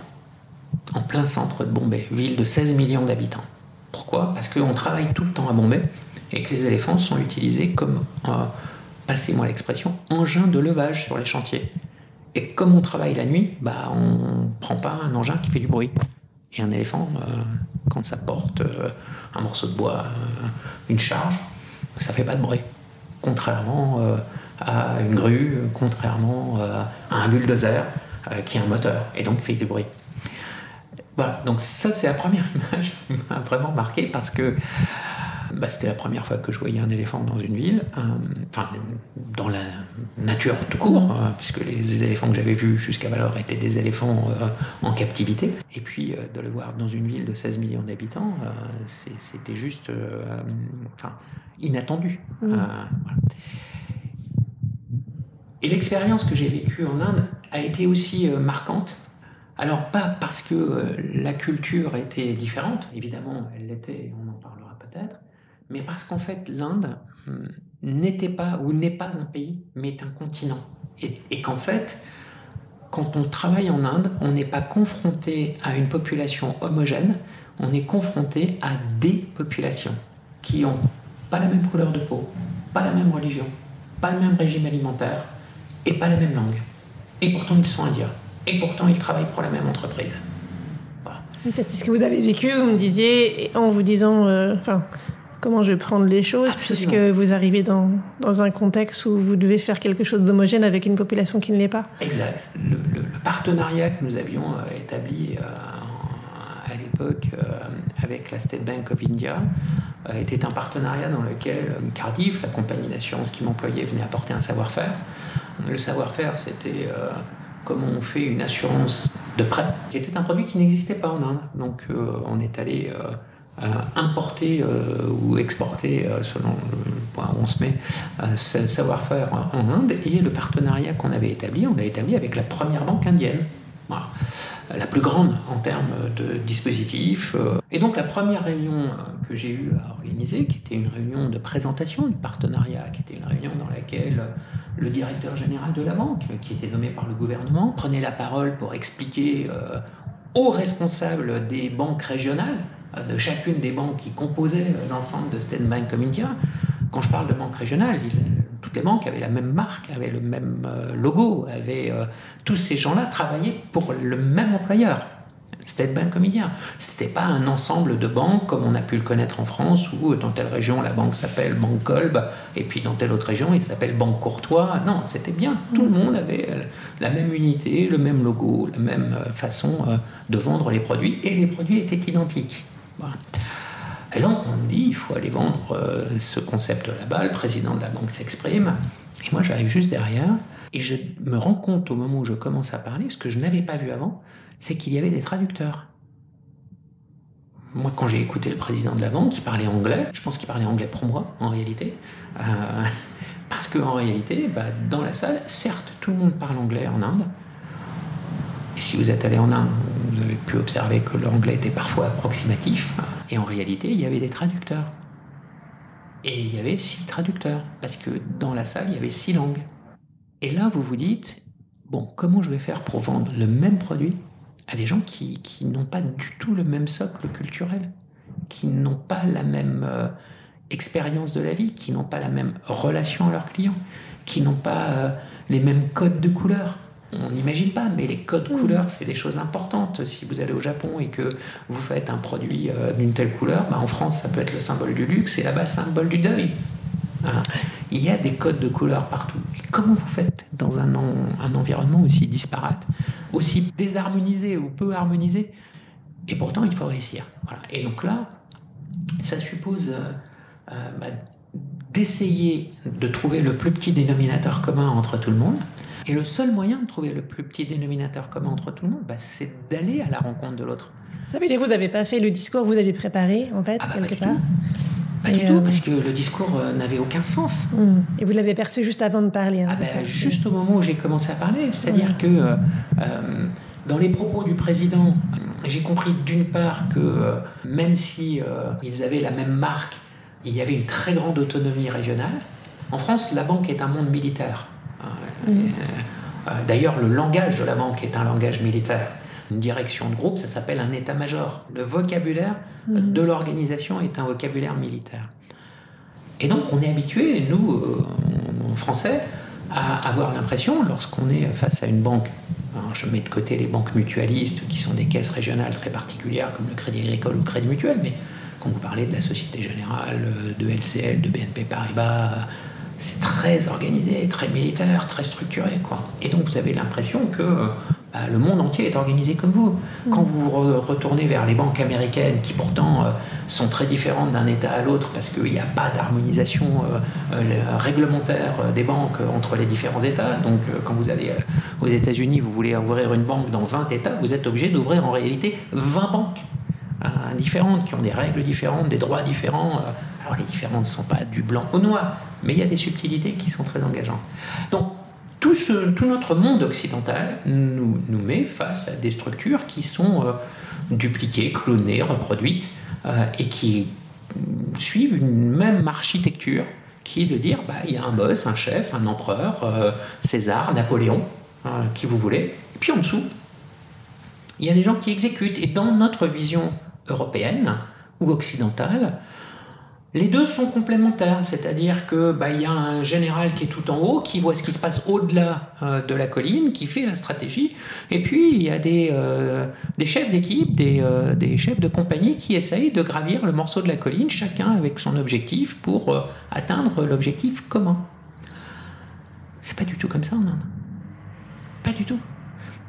En plein centre de Bombay, ville de 16 millions d'habitants. Pourquoi? Parce qu'on travaille tout le temps à Bombay et que les éléphants sont utilisés comme, euh, passez-moi l'expression, engin de levage sur les chantiers. Et comme on travaille la nuit, bah, on ne prend pas un engin qui fait du bruit. Et un éléphant, euh, quand ça porte euh, un morceau de bois, euh, une charge, ça ne fait pas de bruit. Contrairement à une grue, contrairement à un bulldozer qui a un moteur et donc fait du bruit. Voilà, donc ça c'est la première image qui m'a vraiment marqué parce que bah, c'était la première fois que je voyais un éléphant dans une ville, euh, enfin dans la nature tout court, euh, puisque les éléphants que j'avais vus jusqu'à alors étaient des éléphants euh, en captivité. Et puis de le voir dans une ville de 16 millions d'habitants, c'était juste enfin, inattendu. Et l'expérience que j'ai vécue en Inde a été aussi marquante. Alors pas parce que la culture était différente, évidemment elle l'était, on en parlera peut-être, mais parce qu'en fait, l'Inde hum, n'était pas ou n'est pas un pays, mais est un continent. Et, qu'en fait, quand on travaille en Inde, on n'est pas confronté à une population homogène, on est confronté à des populations qui n'ont pas la même couleur de peau, pas la même religion, pas le même régime alimentaire et pas la même langue. Et pourtant, ils sont indiens. Et pourtant, ils travaillent pour la même entreprise. Voilà. C'est ce que vous avez vécu, vous me disiez, en vous disant, euh, enfin, comment je vais prendre les choses, puisque vous arrivez dans, dans, un contexte où vous devez faire quelque chose d'homogène avec une population qui ne l'est pas. Exact. Le, partenariat que nous avions euh, établi euh, euh, avec la State Bank of India était un partenariat dans lequel Cardiff, la compagnie d'assurance qui m'employait, venait apporter un savoir-faire. Le savoir-faire, c'était comment on fait une assurance de prêt, qui était un produit qui n'existait pas en Inde. Donc on est allé euh, importer euh, ou exporter, euh, selon le point où on se met, ce savoir-faire en Inde. Et le partenariat qu'on avait établi, on l'a établi avec la première banque indienne. La plus grande en termes de dispositifs. Et donc la première réunion que j'ai eu à organiser, qui était une réunion de présentation du partenariat, qui était une réunion dans laquelle le directeur général de la banque, qui était nommé par le gouvernement, prenait la parole pour expliquer aux responsables des banques régionales de chacune des banques qui composaient l'ensemble de State Bank. Quand je parle de banque régionale, toutes les banques avaient la même marque, avaient le même euh, logo, avaient, euh, tous ces gens-là travaillaient pour le même employeur. State Bank India. C'était pas un ensemble de banques comme on a pu le connaître en France, où dans telle région la banque s'appelle Banque Kolb, et puis dans telle autre région il s'appelle Banque Courtois. Non, c'était bien. Tout le monde avait euh, la même unité, le même logo, la même façon de vendre les produits, et les produits étaient identiques. Et donc on me dit, il faut aller vendre euh, ce concept là-bas, le président de la banque s'exprime, et moi j'arrive juste derrière, et je me rends compte au moment où je commence à parler, ce que je n'avais pas vu avant, c'est qu'il y avait des traducteurs. Moi, quand j'ai écouté le président de la banque, il parlait anglais, je pense qu'il parlait anglais pour moi, en réalité. Euh, parce qu'en réalité, bah, dans la salle, certes, tout le monde parle anglais en Inde. Si vous êtes allé en Inde, vous avez pu observer que l'anglais était parfois approximatif. Et en réalité, il y avait des traducteurs. Et il y avait six traducteurs, parce que dans la salle, il y avait six langues. Et là, vous vous dites, bon, comment je vais faire pour vendre le même produit à des gens qui, qui n'ont pas du tout le même socle culturel, qui n'ont pas la même euh, expérience de la vie, qui n'ont pas la même relation à leurs clients, qui n'ont pas euh, les mêmes codes de couleur on n'imagine pas, mais les codes mm. couleurs, c'est des choses importantes. Si vous allez au Japon et que vous faites un produit euh, d'une telle couleur, bah, en France, ça peut être le symbole du luxe et là-bas, le symbole du deuil. Hein. Il y a des codes de couleurs partout. comment vous faites dans un, un environnement aussi disparate, aussi désharmonisé ou peu harmonisé? Et pourtant, il faut réussir. Et donc là, ça suppose euh, euh, bah, d'essayer de trouver le plus petit dénominateur commun entre tout le monde et le seul moyen de trouver le plus petit dénominateur commun entre tout le monde, bah, c'est d'aller à la rencontre de l'autre. Ça veut dire que vous n'avez pas fait le discours que vous avez préparé, en fait, ah bah, quelque part Pas du tout, euh, parce que le discours euh, n'avait aucun sens. Hmm. Et vous l'avez perçu juste avant de parler. Hein, ah bah, juste au moment où j'ai commencé à parler. C'est-à-dire hmm. que euh, dans les propos du président, j'ai compris d'une part que même si ils avaient la même marque, il y avait une très grande autonomie régionale. En France, la banque est un monde militaire. Euh, euh, d'ailleurs, le langage de la banque est un langage militaire. Une direction de groupe, ça s'appelle un état-major. Le vocabulaire de l'organisation est un vocabulaire militaire. Et donc, on est habitué, nous, euh, Français, à avoir l'impression, lorsqu'on est face à une banque, je mets de côté les banques mutualistes, qui sont des caisses régionales très particulières, comme le Crédit Agricole ou le Crédit Mutuel, mais quand vous parlez de la Société Générale, de LCL, de BNP Paribas, c'est très organisé, très militaire, très structuré. Quoi. Et donc vous avez l'impression que bah, le monde entier est organisé comme vous. Quand vous retournez vers les banques américaines, qui pourtant euh, sont très différentes d'un État à l'autre, parce qu'il n'y a pas d'harmonisation euh, euh, réglementaire des banques entre les différents États. Donc quand vous allez aux États-Unis, vous voulez ouvrir une banque dans 20 États, vous êtes obligé d'ouvrir en réalité 20 banques différentes, qui ont des règles différentes, des droits différents alors les différences ne sont pas du blanc au noir, mais il y a des subtilités qui sont très engageantes. Donc tout notre monde occidental nous, nous, met face à des structures qui sont euh, dupliquées, clonées, reproduites, euh, et qui suivent une même architecture qui est de dire bah, il y a un boss, un chef, un empereur, euh, César, Napoléon, qui vous voulez, et puis en dessous, il y a des gens qui exécutent. Et dans notre vision européenne ou occidentale, les deux sont complémentaires, c'est-à-dire que bah, y a un général qui est tout en haut, qui voit ce qui se passe au-delà euh, de la colline, qui fait la stratégie, et puis il y a des, euh, chefs d'équipe, des, euh, des, chefs de compagnie qui essayent de gravir le morceau de la colline, chacun avec son objectif pour atteindre l'objectif commun. C'est pas du tout comme ça en Inde. Pas du tout.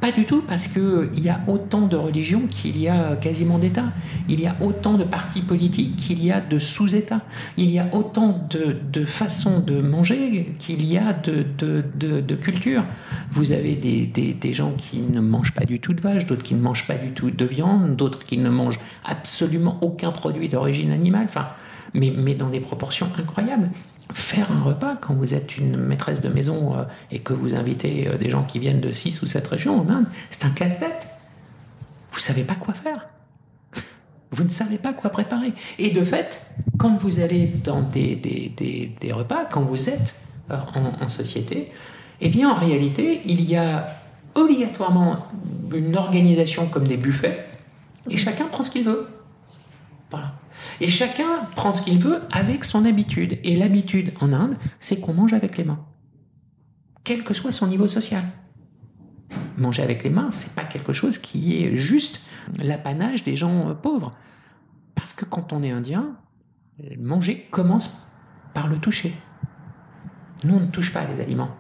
Pas du tout, parce qu'il y a autant de religions qu'il y a quasiment d'États. Il y a autant de partis politiques qu'il y a de sous-États. Il y a autant de, façons de manger qu'il y a de, cultures. Vous avez des, gens qui ne mangent pas du tout de vache, d'autres qui ne mangent pas du tout de viande, d'autres qui ne mangent absolument aucun produit d'origine animale, mais dans des proportions incroyables faire un repas quand vous êtes une maîtresse de maison euh, et que vous invitez euh, des gens qui viennent de 6 ou 7 régions en Inde, c'est un casse-tête. Vous ne savez pas quoi faire. Vous ne savez pas quoi préparer. Et de fait, quand vous allez dans des, des, des, repas, quand vous êtes euh, en, en, société, eh bien en réalité, il y a obligatoirement une organisation comme des buffets et chacun prend ce qu'il veut. Voilà. Et chacun prend ce qu'il veut avec son habitude. Et l'habitude en Inde, c'est qu'on mange avec les mains. Quel que soit son niveau social. Manger avec les mains, c'est pas quelque chose qui est juste l'apanage des gens pauvres. Parce que quand on est indien, manger commence par le toucher. Nous, on ne touche pas les aliments.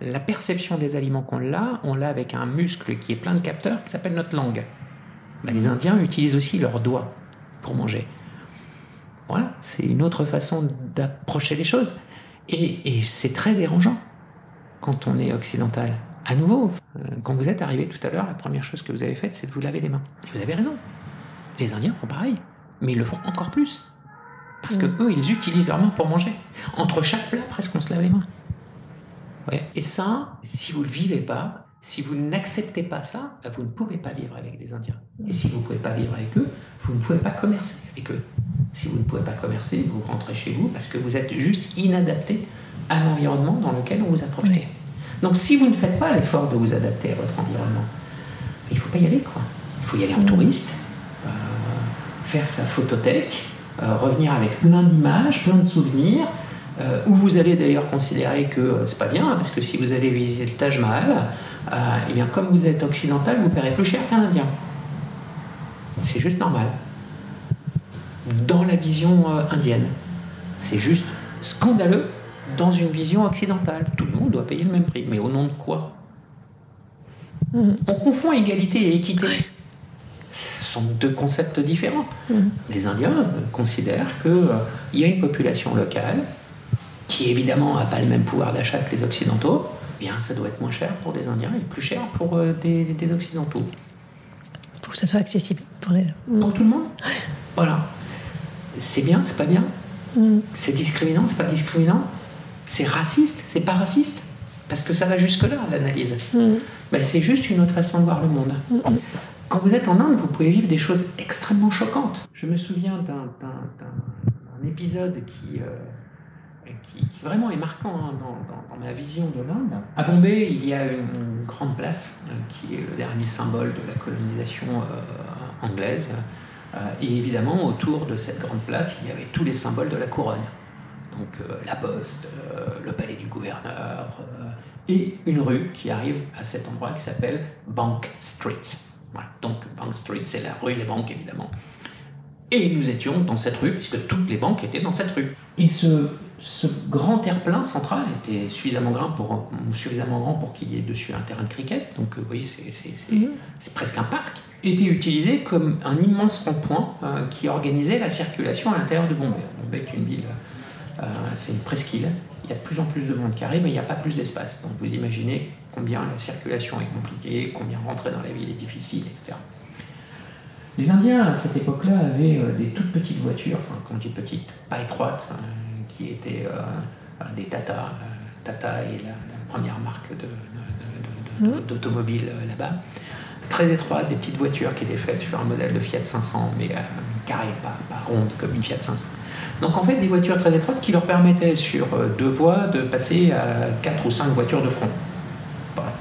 La perception des aliments qu'on a, on l'a avec un muscle qui est plein de capteurs qui s'appelle notre langue. Ben, les Indiens utilisent aussi leurs doigts pour manger. Voilà, c'est une autre façon d'approcher les choses. Et, c'est très dérangeant quand on est occidental. À nouveau, euh, quand vous êtes arrivé tout à l'heure, la première chose que vous avez faite, c'est de vous laver les mains. Et vous avez raison. Les Indiens font pareil, mais ils le font encore plus. Parce que eux, ils utilisent leurs mains pour manger. Entre chaque plat, presque, on se lave les mains. Et ça, si vous ne le vivez pas, si vous n'acceptez pas ça, bah, vous ne pouvez pas vivre avec des Indiens. Et si vous ne pouvez pas vivre avec eux, vous ne pouvez pas commercer avec eux. Si vous ne pouvez pas commercer, vous rentrez chez vous parce que vous êtes juste inadapté à l'environnement dans lequel on vous a projeté. Donc si vous ne faites pas l'effort de vous adapter à votre environnement, il ne faut pas y aller. Quoi. Il faut y aller en touriste, euh, faire sa photothèque, euh, revenir avec plein d'images, plein de souvenirs, euh, où vous allez d'ailleurs considérer que euh, c'est pas bien, parce que si vous allez visiter le Taj Mahal, euh, eh bien comme vous êtes occidental, vous paierez plus cher qu'un Indien. C'est juste normal. Dans la vision euh, indienne, c'est juste scandaleux dans une vision occidentale. Tout le monde doit payer le même prix, mais au nom de quoi? Mm. On confond égalité et équité. Ce sont deux concepts différents. Mm. Les Indiens considèrent qu'il y a une population locale qui évidemment n'a pas le même pouvoir d'achat que les Occidentaux. Eh bien, ça doit être moins cher pour des Indiens et plus cher pour euh, des, des Occidentaux. Pour que ça soit accessible pour les. Mm. Pour tout le monde? Voilà. C'est bien, c'est pas bien? Mm. C'est discriminant, c'est pas discriminant? C'est raciste, c'est pas raciste? Parce que ça va jusque-là, l'analyse. Mm. Ben, c'est juste une autre façon de voir le monde. Quand vous êtes en Inde, vous pouvez vivre des choses extrêmement choquantes. Je me souviens d'un épisode qui, euh, qui, qui vraiment est marquant hein, dans, dans- dans ma vision de l'Inde. À Bombay, il y a une, une grande place euh, qui est le dernier symbole de la colonisation euh, anglaise. Euh, et évidemment, autour de cette grande place, il y avait tous les symboles de la couronne. Donc euh, la poste, euh, le palais du gouverneur, euh, et une rue qui arrive à cet endroit qui s'appelle Bank Street. Voilà. Donc Bank Street, c'est la rue des banques, évidemment. Et nous étions dans cette rue, puisque toutes les banques étaient dans cette rue. Et ce, ce grand terre-plein central était suffisamment grand pour, suffisamment grand pour qu'il y ait dessus un terrain de cricket. Donc euh, vous voyez, c'est c'est- c'est- Mhm. c'est presque un parc. Était utilisé comme un immense rond-point euh, qui organisait la circulation à l'intérieur de Bombay. Bombay est une ville, euh, c'est une presqu'île. Il y a de plus en plus de monde qui arrive, mais il n'y a pas plus d'espace. Donc vous imaginez combien la circulation est compliquée, combien rentrer dans la ville est difficile, etc. Les Indiens, à cette époque-là, avaient euh, des toutes petites voitures, enfin, quand je dis petites, pas étroites, euh, qui étaient euh, des Tata. euh, Tata est la, la première marque de- de- de- de- de- d'automobile euh, là-bas. Très étroites, des petites voitures qui étaient faites sur un modèle de Fiat 500, mais carré, pas, pas ronde comme une Fiat 500. Donc en fait, des voitures très étroites qui leur permettaient sur deux voies de passer à quatre ou cinq voitures de front. Voilà.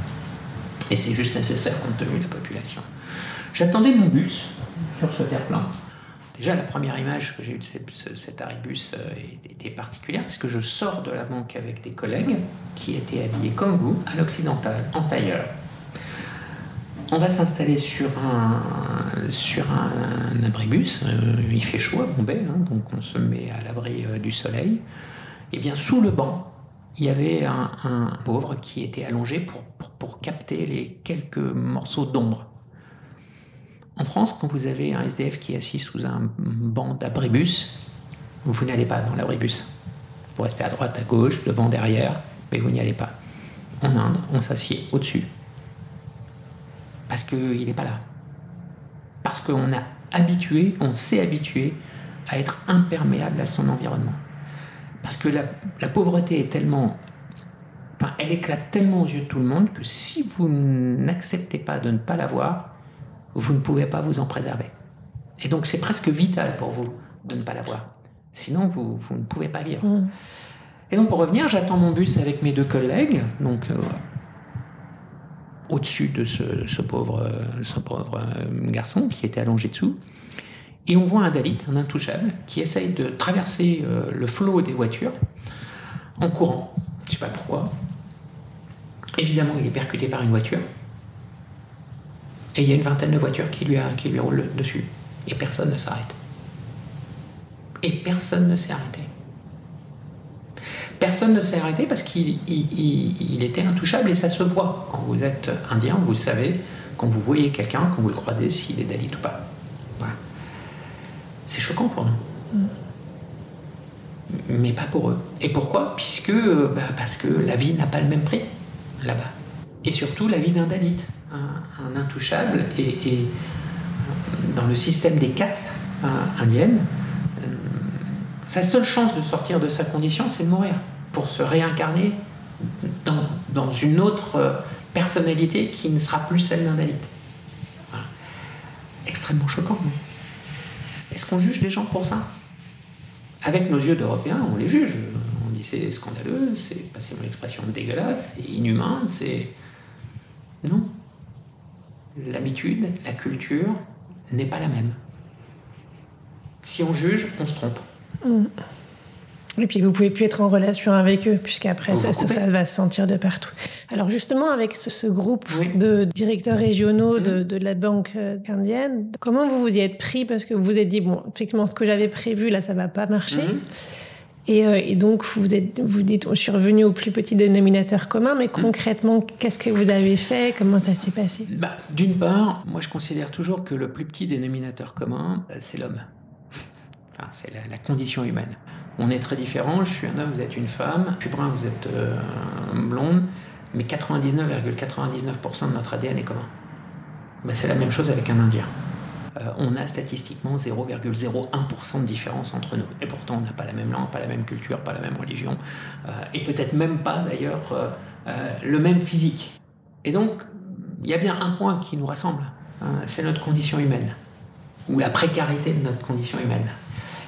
Et c'est juste nécessaire compte tenu de la population. J'attendais mon bus sur ce terre-plein. Déjà, la première image que j'ai eue de cet arrêt de bus euh, était particulière, puisque je sors de la banque avec des collègues qui étaient habillés comme vous, à l'occidental, en tailleur. On va s'installer sur un, abribus. Euh, il fait chaud à Bombay, hein, donc on se met à l'abri euh, du soleil. Et bien, sous le banc, il y avait un, pauvre qui était allongé pour capter les quelques morceaux d'ombre. En France, quand vous avez un SDF qui est assis sous un banc d'abribus, vous n'allez pas dans l'abribus. Vous restez à droite, à gauche, devant, derrière, mais vous n'y allez pas. En Inde, on s'assied au-dessus. Parce qu'il n'est pas là. Parce qu'on a habitué, on s'est habitué à être imperméable à son environnement. Parce que la, pauvreté est tellement. Enfin, elle éclate tellement aux yeux de tout le monde que si vous n'acceptez pas de ne pas la voir, vous ne pouvez pas vous en préserver. Et donc c'est presque vital pour vous de ne pas la voir. Sinon, vous, vous ne pouvez pas vivre. Mm. Et donc pour revenir, j'attends mon bus avec mes deux collègues, donc euh, au-dessus de ce, ce pauvre, euh, ce pauvre euh, garçon qui était allongé dessous. Et on voit un Dalit, un intouchable, qui essaye de traverser euh, le flot des voitures en courant. Je ne sais pas pourquoi. Évidemment, il est percuté par une voiture. Et il y a une vingtaine de voitures qui lui, a- qui lui roulent dessus. Et personne ne s'arrête. Et personne ne s'est arrêté. Personne ne s'est arrêté parce qu'il il- il- il était intouchable et ça se voit. Quand vous êtes indien, vous savez, quand vous voyez quelqu'un, quand vous le croisez, s'il est Dalit ou pas. Voilà. C'est choquant pour nous. Mais pas pour eux. Et pourquoi? Puisque, bah, parce que la vie n'a pas le même prix là-bas. Et surtout la vie d'un Dalit, un, intouchable. Et, euh, dans le système des castes indiennes, euh, sa seule chance de sortir de sa condition, c'est de mourir, pour se réincarner dans, une autre euh, personnalité qui ne sera plus celle d'un Dalit. Extrêmement choquant. Est-ce qu'on juge les gens pour ça? Avec nos yeux d'Européens, on les juge. On dit c'est scandaleux, c'est, passez mon expression, dégueulasse, c'est inhumain, c'est... Non. L'habitude, la culture n'est pas la même. Si on juge, on se trompe. Et puis vous pouvez plus être en relation avec eux, puisqu'après ça, ça, va se sentir de partout. Alors justement, avec ce, groupe de directeurs régionaux de, de, la banque euh, indienne, comment vous vous y êtes pris? Parce que vous vous êtes dit, bon, effectivement, ce que j'avais prévu, là, ça va pas marcher. Mm-hmm. Et, euh, et, donc, vous êtes, vous dites, je suis revenu au plus petit dénominateur commun, mais mm. concrètement, qu'est-ce que vous avez fait? Comment ça s'est passé? Bah, D'une part, moi, je considère toujours que le plus petit dénominateur commun, euh, c'est l'homme. Enfin, c'est la, la, condition humaine. On est très différents. Je suis un homme, vous êtes une femme. Je suis brun, vous êtes euh, blonde. Mais 99,99% de notre ADN est commun. Ben, c'est la même chose avec un Indien. Euh, on a statistiquement 0,01% de différence entre nous. Et pourtant, on n'a pas la même langue, pas la même culture, pas la même religion, euh, et peut-être même pas d'ailleurs le même physique. Et donc, il y a bien un point qui nous rassemble, hein, c'est notre condition humaine, ou la précarité de notre condition humaine.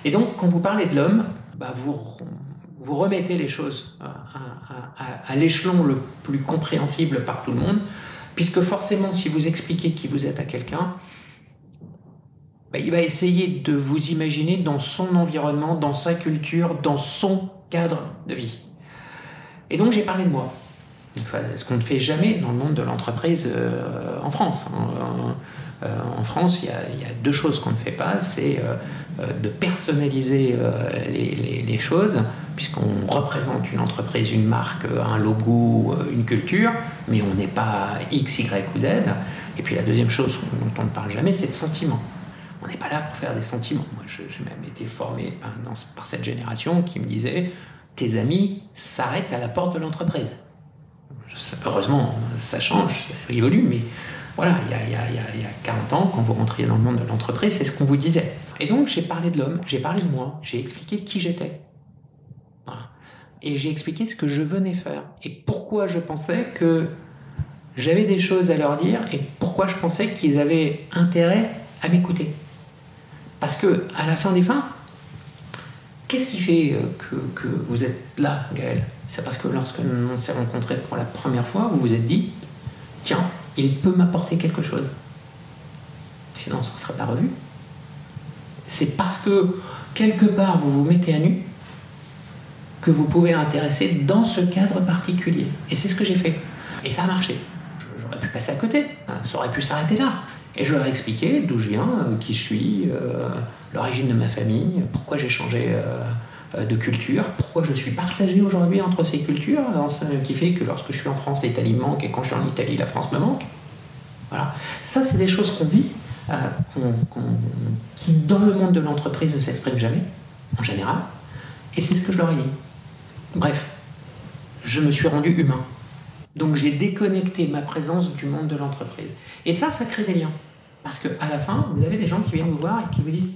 Et donc, quand vous parlez de l'homme, bah, vous, remettez les choses à, l'échelon le plus compréhensible par tout le monde, puisque forcément, si vous expliquez qui vous êtes à quelqu'un, il va essayer de vous imaginer dans son environnement, dans sa culture, dans son cadre de vie. Et donc j'ai parlé de moi. ce qu'on ne fait jamais dans le monde de l'entreprise euh, en France. En, euh, France, il y, a, deux choses qu'on ne fait pas. C'est euh, de personnaliser euh, les, choses, puisqu'on représente une entreprise, une marque, un logo, une culture, mais on n'est pas X, Y ou Z. Et puis la deuxième chose dont on ne parle jamais, c'est de sentiments. On n'est pas là pour faire des sentiments. Moi, j'ai même été formé par, cette génération qui me disait tes amis s'arrêtent à la porte de l'entreprise. Heureusement, ça change, ça évolue, mais voilà, il y, a, 40 ans, quand vous rentriez dans le monde de l'entreprise, c'est ce qu'on vous disait. Et donc, j'ai parlé de l'homme, j'ai parlé de moi, j'ai expliqué qui j'étais. Et j'ai expliqué ce que je venais faire et pourquoi je pensais que j'avais des choses à leur dire et pourquoi je pensais qu'ils avaient intérêt à m'écouter. Parce que, à la fin des fins, qu'est-ce qui fait euh, que, que vous êtes là, Gaël? C'est parce que lorsque on s'est rencontrés pour la première fois, vous vous êtes dit tiens, il peut m'apporter quelque chose. Sinon, on ne se serait pas revu. C'est parce que quelque part vous vous mettez à nu que vous pouvez intéresser dans ce cadre particulier. Et c'est ce que j'ai fait. Et ça a marché. J'aurais pu passer à côté. Ça aurait pu s'arrêter là. Et je leur ai expliqué d'où je viens, euh, qui je suis, euh, l'origine de ma famille, pourquoi j'ai changé euh, de culture, pourquoi je suis partagé aujourd'hui entre ces cultures, qui fait que lorsque je suis en France, l'Italie me manque et quand je suis en Italie, la France me manque. Voilà. Ça, c'est des choses qu'on vit, qui dans le monde de l'entreprise ne s'expriment jamais, en général. Et c'est ce que je leur ai dit. Bref, je me suis rendu humain. Donc j'ai déconnecté ma présence du monde de l'entreprise. Et ça, ça crée des liens. Parce qu'à la fin, vous avez des gens qui viennent vous voir et qui vous disent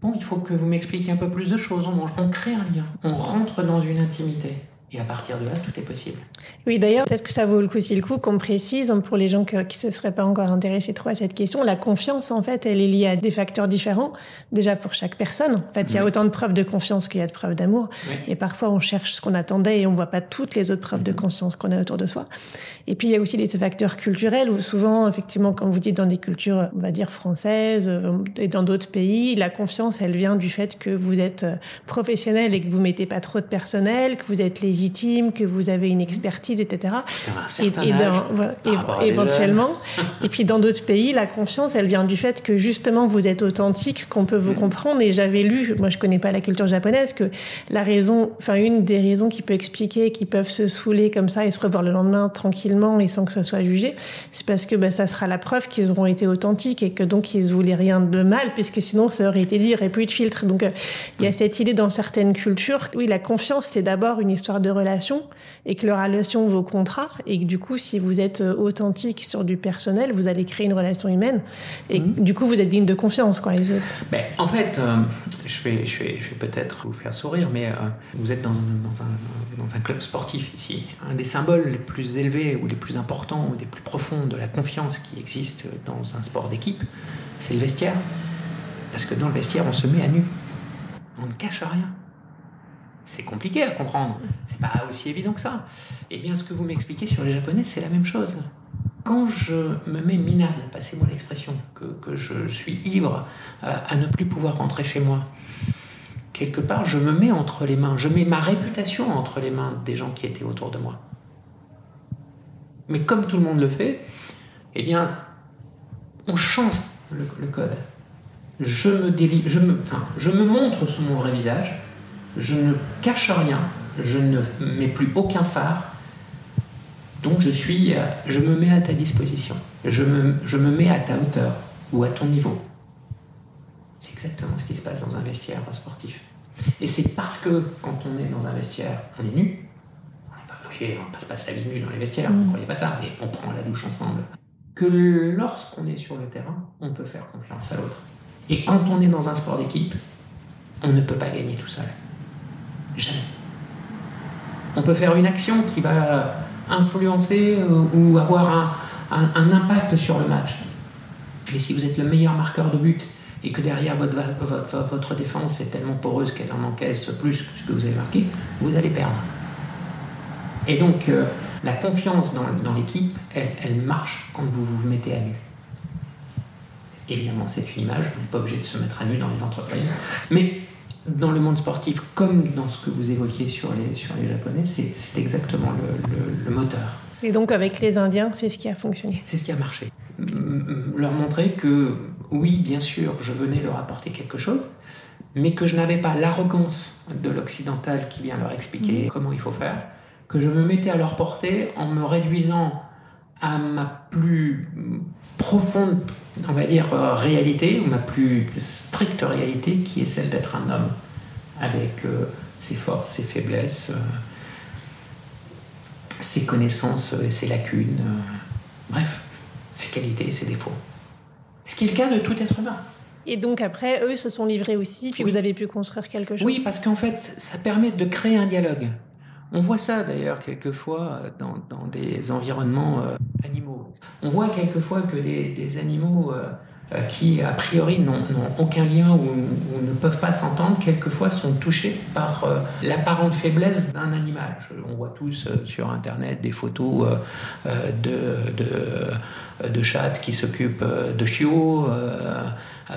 Bon, il faut que vous m'expliquiez un peu plus de choses. On, on crée un lien. On rentre dans une intimité. Et à partir de là, tout est possible. Oui, d'ailleurs, peut-être que ça vaut le coup, si le coup, qu'on précise, pour les gens qui ne se seraient pas encore intéressés trop à cette question, la confiance, en fait, elle est liée à des facteurs différents, déjà pour chaque personne. En fait, il y a autant de preuves de confiance qu'il y a de preuves d'amour. Et parfois, on cherche ce qu'on attendait et on ne voit pas toutes les autres preuves de mm-hmm. confiance qu'on a autour de soi. Et puis, il y a aussi les facteurs culturels où souvent, effectivement, comme vous dites, dans des cultures, on va dire, françaises euh, et dans d'autres pays, la confiance, elle vient du fait que vous êtes euh, professionnel et que vous mettez pas trop de personnel, que vous êtes légitime, que vous avez une expertise, etc. Et, et, éventuellement. et puis, dans d'autres pays, la confiance, elle vient du fait que justement, vous êtes authentique, qu'on peut vous mm. comprendre. Et j'avais lu, moi, je connais pas la culture japonaise, que la raison, enfin, une des raisons qui peut expliquer qu'ils peuvent se saouler comme ça et se revoir le lendemain tranquille et sans que ce soit jugé, c'est parce que bah, ça sera la preuve qu'ils auront été authentiques et que donc ils ne voulaient rien de mal, puisque sinon ça aurait été dit, il n'y aurait plus de filtre. Donc euh, il y a cette idée dans certaines cultures, oui, la confiance, c'est d'abord une histoire de relation et que leur relation vaut contrat et que du coup, si vous êtes euh, authentique sur du personnel, vous allez créer une relation humaine et mmh. du coup, vous êtes digne de confiance. Quoi. Ben, en fait, euh, je vais, je vais, je vais peut-être vous faire sourire, mais vous êtes dans, dans, un, dans un club sportif ici. Un des symboles les plus élevés ou les plus importants ou les plus profonds de la confiance qui existe dans un sport d'équipe, c'est le vestiaire. Parce que dans le vestiaire, on se met à nu. On ne cache rien. C'est compliqué à comprendre. C'est pas aussi évident que ça. Et eh bien, ce que vous m'expliquez sur les Japonais, c'est la même chose. Quand je me mets minable, passez-moi l'expression, que, je suis ivre euh, à ne plus pouvoir rentrer chez moi, quelque part, je me mets entre les mains, je mets ma réputation entre les mains des gens qui étaient autour de moi. Mais comme tout le monde le fait, eh bien, on change le, code. Je me, je, me, je me montre sous mon vrai visage, je ne cache rien, je ne mets plus aucun phare, donc je, suis, je me mets à ta disposition, je me, je me mets à ta hauteur ou à ton niveau. C'est exactement ce qui se passe dans un vestiaire sportif. Et c'est parce que quand on est dans un vestiaire, on est nu, on ne passe pas sa vie nu dans les vestiaires, on ne mm. croyait pas ça, mais on prend la douche ensemble, que lorsqu'on est sur le terrain, on peut faire confiance à l'autre. Et quand on est dans un sport d'équipe, on ne peut pas gagner tout seul. Jamais. On peut faire une action qui va influencer ou avoir un, impact sur le match. Mais si vous êtes le meilleur marqueur de but et que derrière votre, votre, défense est tellement poreuse qu'elle en encaisse plus que ce que vous avez marqué, vous allez perdre. Et donc, euh, la confiance dans, l'équipe, elle, marche quand vous vous mettez à nu. Évidemment, c'est une image, on n'est pas obligé de se mettre à nu dans les entreprises. Mais dans le monde sportif, comme dans ce que vous évoquiez sur les, sur les Japonais, c'est exactement le, moteur. Et donc avec les Indiens, c'est ce qui a fonctionné C'est ce qui a marché. Leur montrer que oui, bien sûr, je venais leur apporter quelque chose, mais que je n'avais pas l'arrogance de l'occidental qui vient leur expliquer mmh. comment il faut faire, que je me mettais à leur portée en me réduisant à ma plus profonde, on va dire, euh, réalité, ma plus stricte réalité, qui est celle d'être un homme, avec euh, ses forces, ses faiblesses, euh, ses connaissances et ses lacunes, bref, ses qualités et ses défauts. Ce qui est le cas de tout être humain. Et donc après, eux se sont livrés aussi, puis vous avez pu construire quelque chose. Oui, parce qu'en fait, ça permet de créer un dialogue. On voit ça d'ailleurs quelquefois dans, dans des environnements euh, animaux. On voit quelquefois que des, animaux euh, euh, qui a priori n'ont aucun lien ou, ne peuvent pas s'entendre, quelquefois sont touchés par l'apparente faiblesse d'un animal. on voit tous sur Internet des photos de, de, de chats qui s'occupent de chiots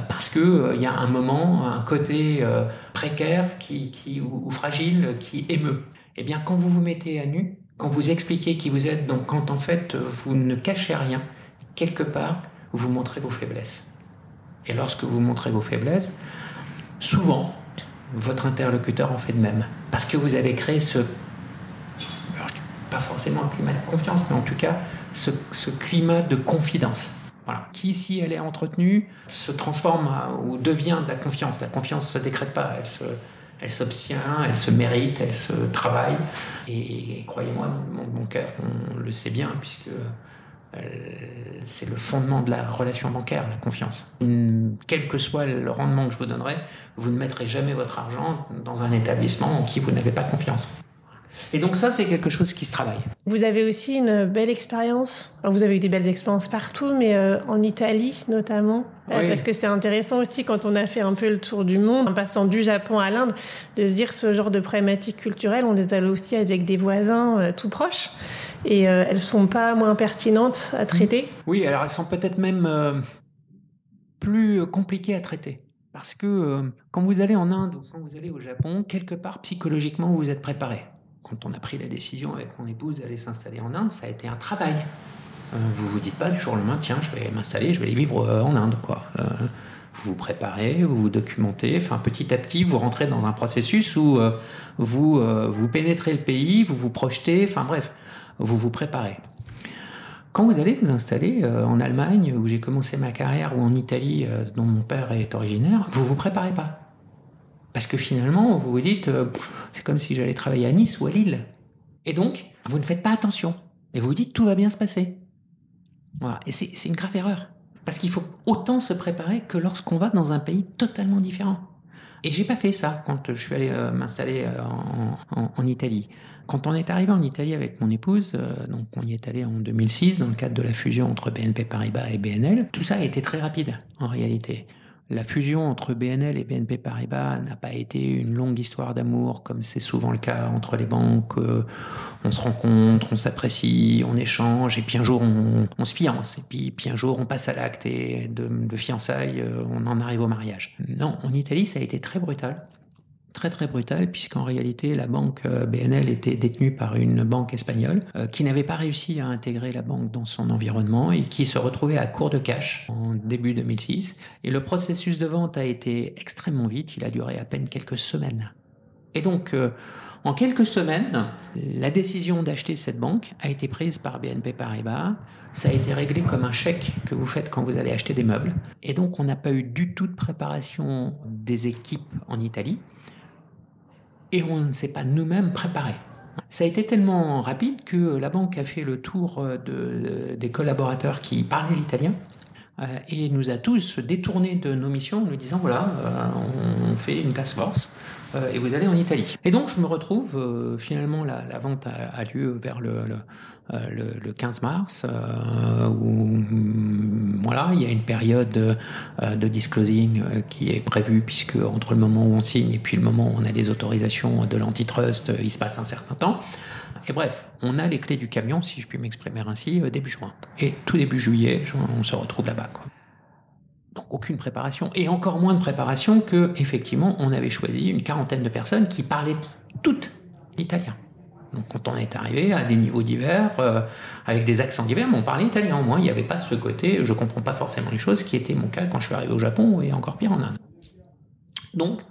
parce qu'il y a un moment, un côté précaire qui, qui, ou, fragile qui émeut. Eh bien, quand vous vous mettez à nu, quand vous expliquez qui vous êtes, donc quand en fait vous ne cachez rien, quelque part, vous montrez vos faiblesses. Et lorsque vous montrez vos faiblesses, souvent, votre interlocuteur en fait de même. Parce que vous avez créé ce, pas forcément un climat de confiance, mais en tout cas, ce, climat de confidence. Voilà. Qui, si elle est entretenue, se transforme ou devient de la confiance. La confiance ne se décrète pas, elle se, elle s'obtient, elle se mérite, elle se travaille. Et, croyez-moi, mon, mon, cœur, on le sait bien, puisque euh, c'est le fondement de la relation bancaire, la confiance. quel que soit le rendement que je vous donnerai, vous ne mettrez jamais votre argent dans un établissement en qui vous n'avez pas confiance. Et donc ça, c'est quelque chose qui se travaille. Vous avez aussi une belle expérience. Vous avez eu des belles expériences partout, mais euh, en Italie notamment. Euh, parce que c'est intéressant aussi quand on a fait un peu le tour du monde, en passant du Japon à l'Inde, de se dire ce genre de problématiques culturelles, on les a aussi avec des voisins euh, tout proches. Et elles sont pas moins pertinentes à traiter. Oui, alors elles sont peut-être même plus compliquées à traiter. Parce que quand vous allez en Inde ou quand vous allez au Japon, quelque part psychologiquement, vous êtes préparé quand on a pris la décision avec mon épouse d'aller s'installer en Inde, ça a été un travail. Euh, vous vous dites pas du jour au lendemain, tiens, je vais m'installer, je vais aller vivre euh, en Inde, quoi. Euh, vous vous préparez, vous vous documentez, enfin petit à petit, vous rentrez dans un processus où vous vous pénétrez le pays, vous vous projetez, enfin bref, vous vous préparez. Quand vous allez vous installer en Allemagne, où j'ai commencé ma carrière, ou en Italie, dont mon père est originaire, vous vous préparez pas. Parce que finalement, vous vous dites, euh, c'est comme si j'allais travailler à Nice ou à Lille. Et donc, vous ne faites pas attention. Et vous vous dites, tout va bien se passer. Voilà. Et c'est une grave erreur. Parce qu'il faut autant se préparer que lorsqu'on va dans un pays totalement différent. Et j'ai pas fait ça quand je suis allé euh, m'installer euh, en, Italie. Quand on est arrivé en Italie avec mon épouse, donc on y est allé en 2006 dans le cadre de la fusion entre BNP Paribas et BNL, tout ça a été très rapide en réalité. La fusion entre BNL et BNP Paribas n'a pas été une longue histoire d'amour comme c'est souvent le cas entre les banques. Euh, on se rencontre, on s'apprécie, on échange, et puis un jour on, se fiance, et puis, puis, un jour on passe à l'acte et de, fiançailles, euh, on en arrive au mariage. Non, en Italie ça a été très brutal très très brutal puisqu'en réalité la banque euh, BNL était détenue par une banque espagnole euh, qui n'avait pas réussi à intégrer la banque dans son environnement et qui se retrouvait à court de cash en début 2006. Et le processus de vente a été extrêmement vite, il a duré à peine quelques semaines. Et donc, euh, en quelques semaines, la décision d'acheter cette banque a été prise par BNP Paribas. Ça a été réglé comme un chèque que vous faites quand vous allez acheter des meubles. Et donc, on n'a pas eu du tout de préparation des équipes en Italie. Et on ne s'est pas nous-mêmes préparés. Ça a été tellement rapide que la banque a fait le tour de, des collaborateurs qui parlaient l'italien euh, et nous a tous détournés de nos missions en nous disant voilà, euh, on fait une task force euh, et vous allez en Italie. Et donc je me retrouve, euh, finalement la, vente a, lieu vers le, le, 15 euh, mars, où mm, voilà, il y a une période de disclosing qui est prévue, puisque entre le moment où on signe et puis le moment où on a les autorisations de l'antitrust, il se passe un certain temps. Et bref, on a les clés du camion, si je puis m'exprimer ainsi, début juin. Et tout début juillet, on se retrouve là-bas. Donc aucune préparation. Et encore moins de préparation que, effectivement, on avait choisi une quarantaine de personnes qui parlaient toutes l'italien. Donc quand on est arrivé à des niveaux divers, euh, avec des accents divers, mais on parlait italien. Moi, il n'y avait pas ce côté, je comprends pas forcément les choses, qui était mon cas quand je suis arrivé au Japon et encore pire en Inde. Donc,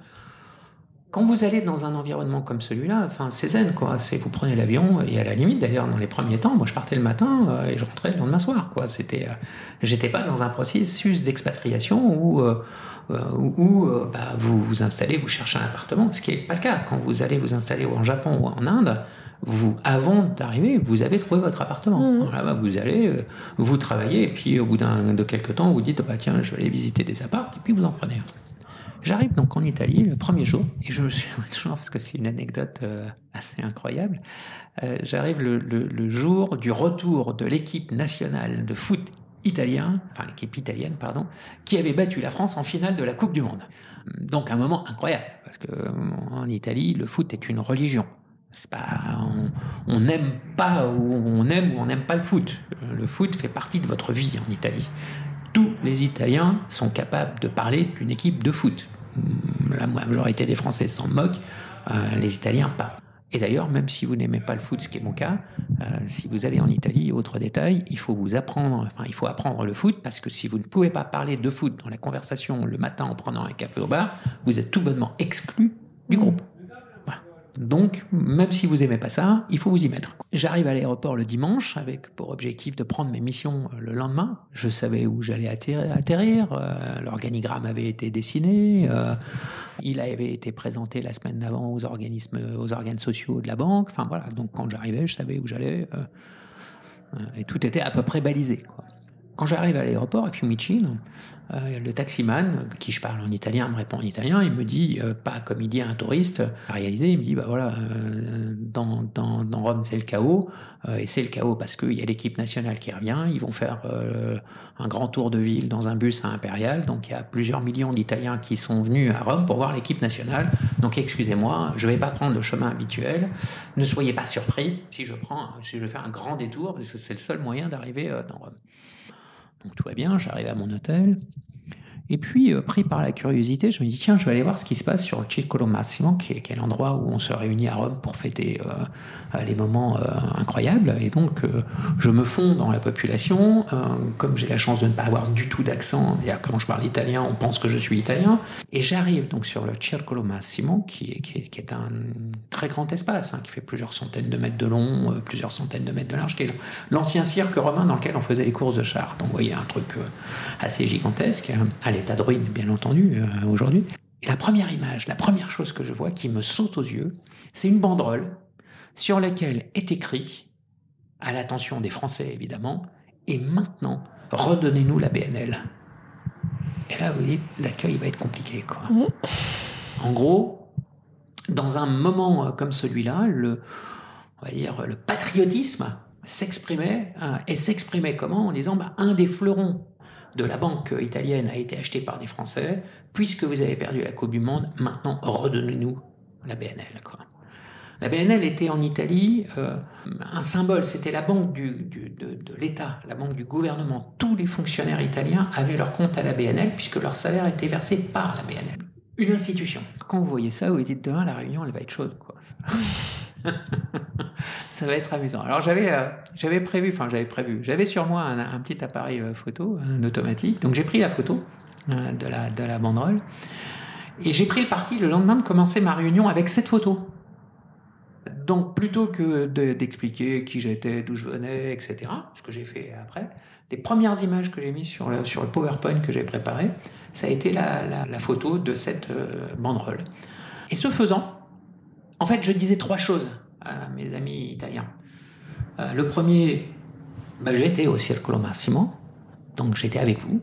quand vous allez dans un environnement comme celui-là, enfin, c'est zen, quoi. C'est vous prenez l'avion et à la limite, d'ailleurs, dans les premiers temps, moi, je partais le matin euh, et je rentrais le lendemain soir, quoi. C'était, euh, j'étais pas dans un processus d'expatriation où, euh, où bah, vous vous installez, vous cherchez un appartement, ce qui n'est pas le cas. Quand vous allez vous installer en Japon ou en Inde, vous, avant d'arriver, vous avez trouvé votre appartement. Mmh. Bah, vous allez, vous travaillez, et puis au bout d'un, de quelques temps, vous dites, bah, tiens, je vais aller visiter des apparts, et puis vous en prenez un. J'arrive donc en Italie le premier jour, et je me suis toujours, parce que c'est une anecdote euh, assez incroyable, euh, j'arrive le, jour du retour de l'équipe nationale de foot italien, enfin l'équipe italienne, pardon, qui avait battu la France en finale de la Coupe du Monde. Donc un moment incroyable, parce que euh, en Italie, le foot est une religion. C'est pas, on n'aime pas ou on aime ou on n'aime pas le foot. Le foot fait partie de votre vie en Italie tous les Italiens sont capables de parler d'une équipe de foot. La majorité des Français s'en moquent, euh, les Italiens pas. Et d'ailleurs, même si vous n'aimez pas le foot, ce qui est mon cas, euh, si vous allez en Italie, autre détail, il faut vous apprendre, enfin, il faut apprendre le foot parce que si vous ne pouvez pas parler de foot dans la conversation le matin en prenant un café au bar, vous êtes tout bonnement exclu du groupe. Donc, même si vous aimez pas ça, il faut vous y mettre. J'arrive à l'aéroport le dimanche avec pour objectif de prendre mes missions euh, le lendemain. Je savais où j'allais atterrir. Euh, l'organigramme avait été dessiné. Euh, il avait été présenté la semaine d'avant aux organismes, aux organes sociaux de la banque. Enfin voilà. Donc quand j'arrivais, je savais où j'allais. et tout était à peu près balisé. Quand j'arrive à l'aéroport à Fiumicino, euh, le taximan, qui je parle en italien, me répond en italien, il me dit, euh, pas comme il dit à un touriste, à réaliser, il me dit, bah voilà, euh, dans, dans, dans, Rome c'est le chaos, et c'est le chaos parce qu'il y a l'équipe nationale qui revient, ils vont faire un grand tour de ville dans un bus à Impérial, donc il y a plusieurs millions d'Italiens qui sont venus à Rome pour voir l'équipe nationale, donc excusez-moi, je vais pas prendre le chemin habituel, ne soyez pas surpris si je prends, si je fais un grand détour, parce que c'est le seul moyen d'arriver dans Rome. Donc tout va bien, j'arrive à mon hôtel. Et puis, euh, pris par la curiosité, je me dis, tiens, je vais aller voir ce qui se passe sur le Circolo Massimo, qui est, l'endroit où on se réunit à Rome pour fêter euh, les moments euh, incroyables. Et donc, je me fonds dans la population. comme j'ai la chance de ne pas avoir du tout d'accent, quand je parle italien, on pense que je suis italien. Et j'arrive donc sur le Circolo Massimo, qui est, qui est, un très grand espace, hein, qui fait plusieurs centaines de mètres de long, plusieurs centaines de mètres de large, qui est l'ancien cirque romain dans lequel on faisait les courses de chars. Donc, vous voyez, un truc assez gigantesque l'état de ruine, bien entendu, euh, aujourd'hui. Et la première image, la première chose que je vois qui me saute aux yeux, c'est une banderole sur laquelle est écrit, à l'attention des Français évidemment, et maintenant, redonnez-nous la BNL. Et là, vous dites, l'accueil va être compliqué. Quoi. Mmh. En gros, dans un moment euh, comme celui-là, le, on va dire, le patriotisme s'exprimait, euh, et s'exprimait comment? En disant, bah, un des fleurons de la banque italienne a été achetée par des Français. Puisque vous avez perdu la Coupe du Monde, maintenant redonnez-nous la BNL. La BNL était en Italie euh, un symbole, c'était la banque de, de l'État, la banque du gouvernement. Tous les fonctionnaires italiens avaient leur compte à la BNL puisque leur salaire était versé par la BNL. une institution. Quand vous voyez ça, vous vous dites demain la réunion, elle va être chaude, quoi. ça va être amusant. Alors j'avais euh, j'avais prévu, enfin j'avais prévu, j'avais sur moi un, petit appareil euh, photo, un automatique. Donc j'ai pris la photo euh, de la de la banderole et j'ai pris le parti le lendemain de commencer ma réunion avec cette photo. Donc plutôt que d'expliquer qui j'étais, d'où je venais, etc., ce que j'ai fait après, les premières images que j'ai mises sur le, PowerPoint que j'ai préparé, ça a été la, la, photo de cette banderole. Et ce faisant, en fait, je disais trois choses à mes amis italiens. Euh, le premier, bah, j'étais au Circolo Massimo, donc j'étais avec vous,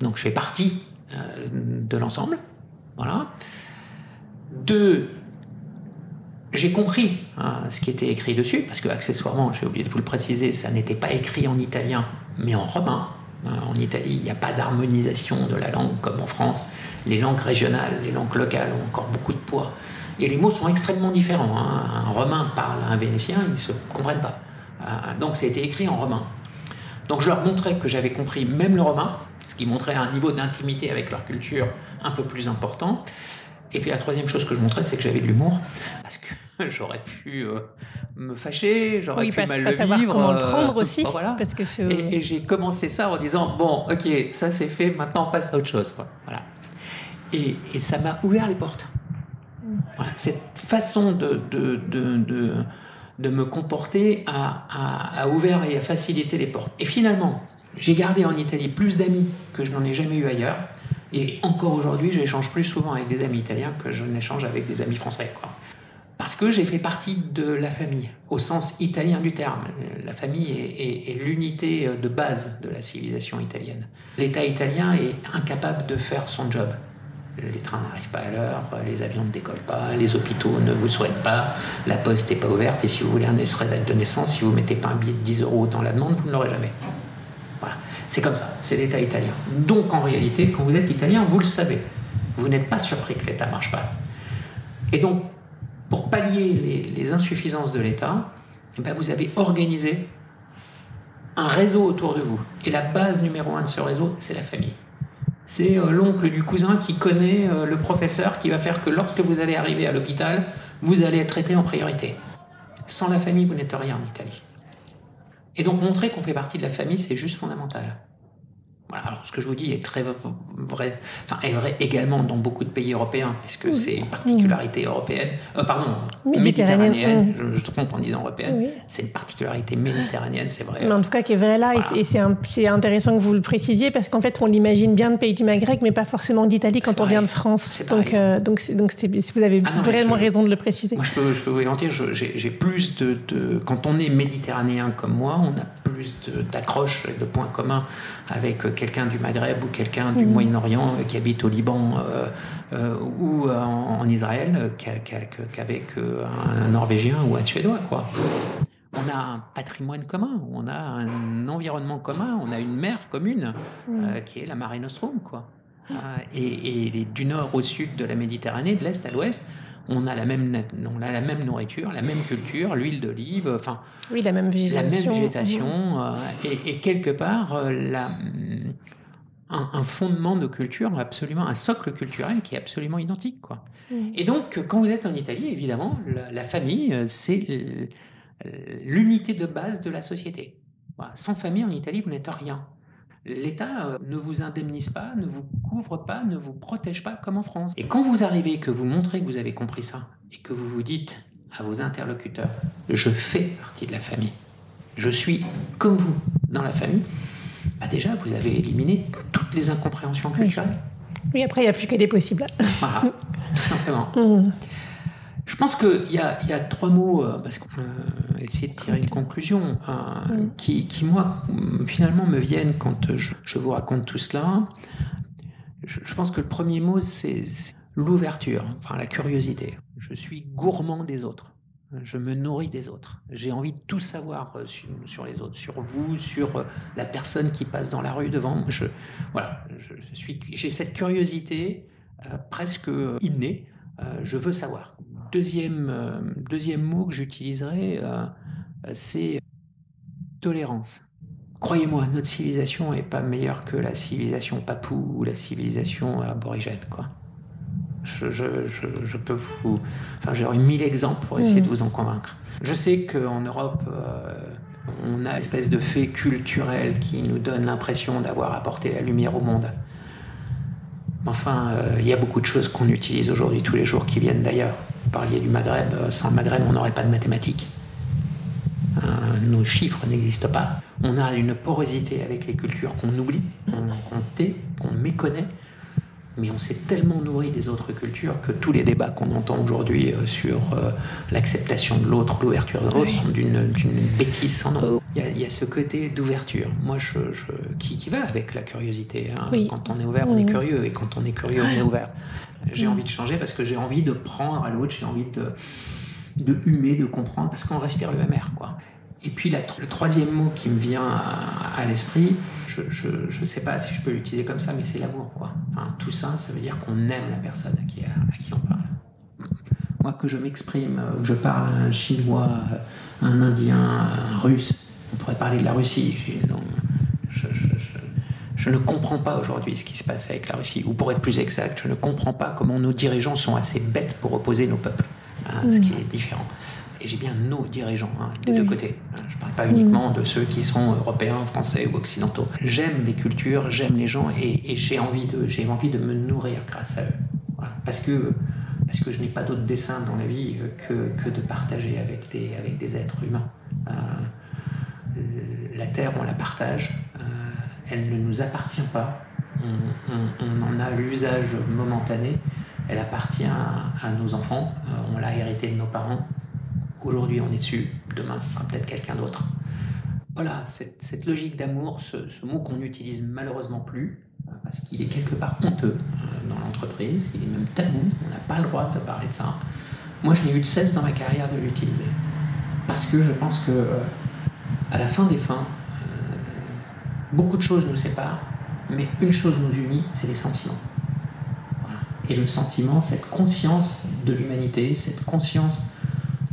donc je fais partie euh, de l'ensemble. Voilà. Deux, j'ai compris hein, ce qui était écrit dessus, parce que accessoirement, j'ai oublié de vous le préciser, ça n'était pas écrit en italien, mais en romain. Euh, en Italie, il n'y a pas d'harmonisation de la langue comme en France. Les langues régionales, les langues locales ont encore beaucoup de poids. Et les mots sont extrêmement différents. Hein. Un romain parle à un vénétien, ils ne se comprennent pas. Euh, donc ça a été écrit en romain. Donc je leur montrais que j'avais compris même le romain, ce qui montrait un niveau d'intimité avec leur culture un peu plus important. Et puis la troisième chose que je montrais, c'est que j'avais de l'humour, parce que j'aurais pu euh, me fâcher, j'aurais pu mal le vivre. Comment le prendre aussi. voilà. parce que Et, j'ai commencé ça en disant bon, ok, ça c'est fait, maintenant on passe à autre chose. Voilà. Et, et ça m'a ouvert les portes cette façon de, de, de, de, me comporter a, ouvert et a facilité les portes. Et finalement, j'ai gardé en Italie plus d'amis que je n'en ai jamais eu ailleurs. Et encore aujourd'hui, j'échange plus souvent avec des amis italiens que je n'échange avec des amis français. Parce que j'ai fait partie de la famille, au sens italien du terme. La famille est l'unité de base de la civilisation italienne. L'État italien est incapable de faire son job les trains n'arrivent pas à l'heure, les avions ne décollent pas, les hôpitaux ne vous soignent pas, la poste n'est pas ouverte, et si vous voulez un extrait de naissance, si vous ne mettez pas un billet de 10 euros dans la demande, vous ne l'aurez jamais. Voilà. C'est comme ça, c'est l'État italien. Donc en réalité, quand vous êtes italien, vous le savez. Vous n'êtes pas surpris que l'État ne marche pas. Et donc, pour pallier les, insuffisances de l'État, eh ben, vous avez organisé un réseau autour de vous. Et la base numéro un de ce réseau, c'est la famille c'est euh, l'oncle du cousin qui connaît euh, le professeur qui va faire que lorsque vous allez arriver à l'hôpital, vous allez être traité en priorité. Sans la famille, vous n'êtes rien en Italie. Et donc montrer qu'on fait partie de la famille, c'est juste fondamental alors, ce que je vous dis est très vrai, enfin, est vrai également dans beaucoup de pays européens, parce que c'est une particularité européenne, euh, pardon, méditerranéenne, je, je, trompe en disant européenne, c'est une particularité méditerranéenne, c'est vrai. Mais en tout cas, qui est vrai là, et c'est intéressant que vous le précisiez, parce qu'en fait, on l'imagine bien de pays du Maghreb, mais pas forcément d'Italie quand on vient de France. Donc, euh, donc, donc vous avez ah vraiment raison de le préciser. Moi, je peux, je peux vous garantir, j'ai plus de, de, Quand on est méditerranéen comme moi, on a plus d'accroches, de, de points communs avec quelqu'un du Maghreb ou quelqu'un du Moyen-Orient qui habite au Liban euh, euh, ou en, Israël qu'avec euh, un, Norvégien ou un Suédois. Quoi. On a un patrimoine commun, on a un environnement commun, on a une mer commune qui est la Mare Nostrum. Quoi. Et, et, du nord au sud de la Méditerranée, de l'est à l'ouest, on a la même, on a la même nourriture, la même culture, l'huile d'olive, enfin, oui, la même végétation, la même végétation. euh, et, quelque part euh, la, un, fondement de culture absolument, un socle culturel qui est absolument identique, quoi. Et donc, quand vous êtes en Italie, évidemment, la, famille, euh, c'est l'unité de base de la société. Sans famille en Italie, vous n'êtes rien l'État euh, ne vous indemnise pas, ne vous couvre pas, ne vous protège pas comme en France. Et quand vous arrivez, que vous montrez que vous avez compris ça, et que vous vous dites à vos interlocuteurs, je fais partie de la famille, je suis comme vous dans la famille, bah déjà, vous avez éliminé toutes les incompréhensions culturelles. Oui, après, il n'y a plus que des possibles. Voilà, tout simplement. Mmh. Je pense qu'il y, y a, trois mots, euh, parce qu'on va essayer de tirer une conclusion, euh, qui, qui, moi, finalement, me viennent quand je, vous raconte tout cela. Je, pense que le premier mot, c'est l'ouverture, enfin la curiosité. Je suis gourmand des autres. Je me nourris des autres. J'ai envie de tout savoir euh, sur, les autres, sur vous, sur la personne qui passe dans la rue devant. Je, voilà, je, suis, j'ai cette curiosité presque innée. je veux savoir. Deuxième, euh, deuxième mot que j'utiliserai, euh, c'est tolérance. Croyez-moi, notre civilisation n'est pas meilleure que la civilisation papou ou la civilisation aborigène. Quoi. je, peux vous. Enfin, j'aurais mille exemples pour essayer de vous en convaincre. Je sais qu'en Europe, on a une espèce de fait culturel qui nous donne l'impression d'avoir apporté la lumière au monde. Enfin, euh, il y a beaucoup de choses qu'on utilise aujourd'hui tous les jours qui viennent d'ailleurs. Vous parliez du Maghreb, euh, sans le Maghreb, on n'aurait pas de mathématiques. Euh, nos chiffres n'existent pas. On a une porosité avec les cultures qu'on oublie, qu'on tait, qu'on méconnaît, mais on s'est tellement nourri des autres cultures que tous les débats qu'on entend aujourd'hui euh, sur l'acceptation de l'autre, l'ouverture de l'autre, sont d'une bêtise sans nom. Oh. Il y, a, ce côté d'ouverture, moi, je, qui, qui, va avec la curiosité. Hein. Quand on est ouvert, on est curieux, et quand on est curieux, on est ouvert. J'ai envie de changer parce que j'ai envie de prendre à l'autre, j'ai envie de, de humer, de comprendre, parce qu'on respire le même air, quoi. Et puis le troisième mot qui me vient à, l'esprit, je ne sais pas si je peux l'utiliser comme ça, mais c'est l'amour. Quoi. Enfin, tout ça, ça veut dire qu'on aime la personne à qui, à qui on parle. Moi, que je m'exprime, que je parle un chinois, un indien, un russe, on pourrait parler de la Russie. je, je, ne comprends pas aujourd'hui ce qui se passe avec la Russie. Ou pour être plus exact, je ne comprends pas comment nos dirigeants sont assez bêtes pour opposer nos peuples. Hein, ce qui est différent et j'ai bien nos dirigeants hein, des deux côtés. Hein, je ne parle pas uniquement de ceux qui sont européens, français ou occidentaux. J'aime les cultures, j'aime les gens et, j'ai envie de envie de me nourrir grâce à eux. Parce que parce que je n'ai pas d'autre dessin dans la vie que, que, de partager avec des, avec des êtres humains. Euh, la Terre, on la partage, euh, elle ne nous appartient pas, on, en a l'usage momentané, elle appartient à, nos enfants, euh, on l'a hérité de nos parents, Aujourd'hui, on est dessus, demain, ce sera peut-être quelqu'un d'autre. Voilà, cette, logique d'amour, ce, mot qu'on n'utilise malheureusement plus, euh, parce qu'il est quelque part honteux euh, dans l'entreprise, il est même tabou, on n'a pas le droit de parler de ça. Moi, je n'ai eu de cesse dans ma carrière de l'utiliser. Parce que je pense que, à la fin des fins, beaucoup de choses nous séparent, mais une chose nous unit, c'est les sentiments. Et le sentiment, cette conscience de l'humanité, cette conscience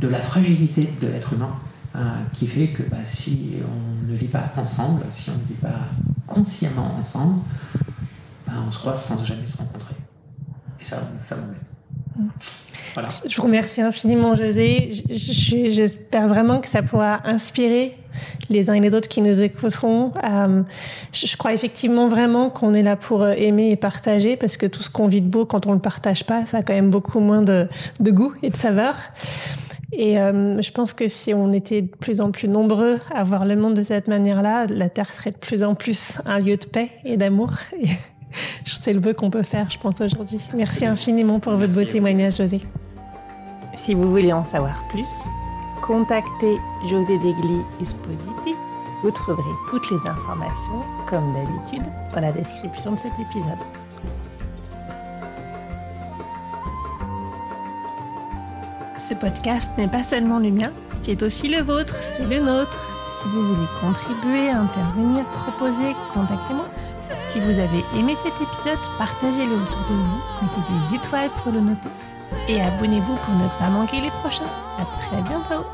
de la fragilité de l'être humain euh, qui fait que bah, si on ne vit pas ensemble, si on ne vit pas consciemment ensemble, bah, on se croise sans jamais se rencontrer. Et ça, ça m'embête. Voilà. Je vous remercie infiniment, José. J'espère vraiment que ça pourra inspirer les uns et les autres qui nous écouteront. Euh, je crois effectivement vraiment qu'on est là pour euh, aimer et partager parce que tout ce qu'on vit de beau, quand on ne le partage pas, ça a quand même beaucoup moins de, de goût et de saveur. Et euh, je pense que si on était de plus en plus nombreux à voir le monde de cette manière-là, la Terre serait de plus en plus un lieu de paix et d'amour. C'est le vœu qu'on peut faire, je pense, aujourd'hui. Merci infiniment pour votre beau témoignage, José. Si vous voulez en savoir plus, contactez José Degli Espositi. Vous trouverez toutes les informations, comme d'habitude, dans la description de cet épisode. Ce podcast n'est pas seulement le mien, c'est aussi le vôtre, c'est le nôtre. Si vous voulez contribuer, intervenir, proposer, contactez-moi. Si vous avez aimé cet épisode, partagez-le autour de vous, mettez des étoiles pour le noter et abonnez-vous pour ne pas manquer les prochains. À très bientôt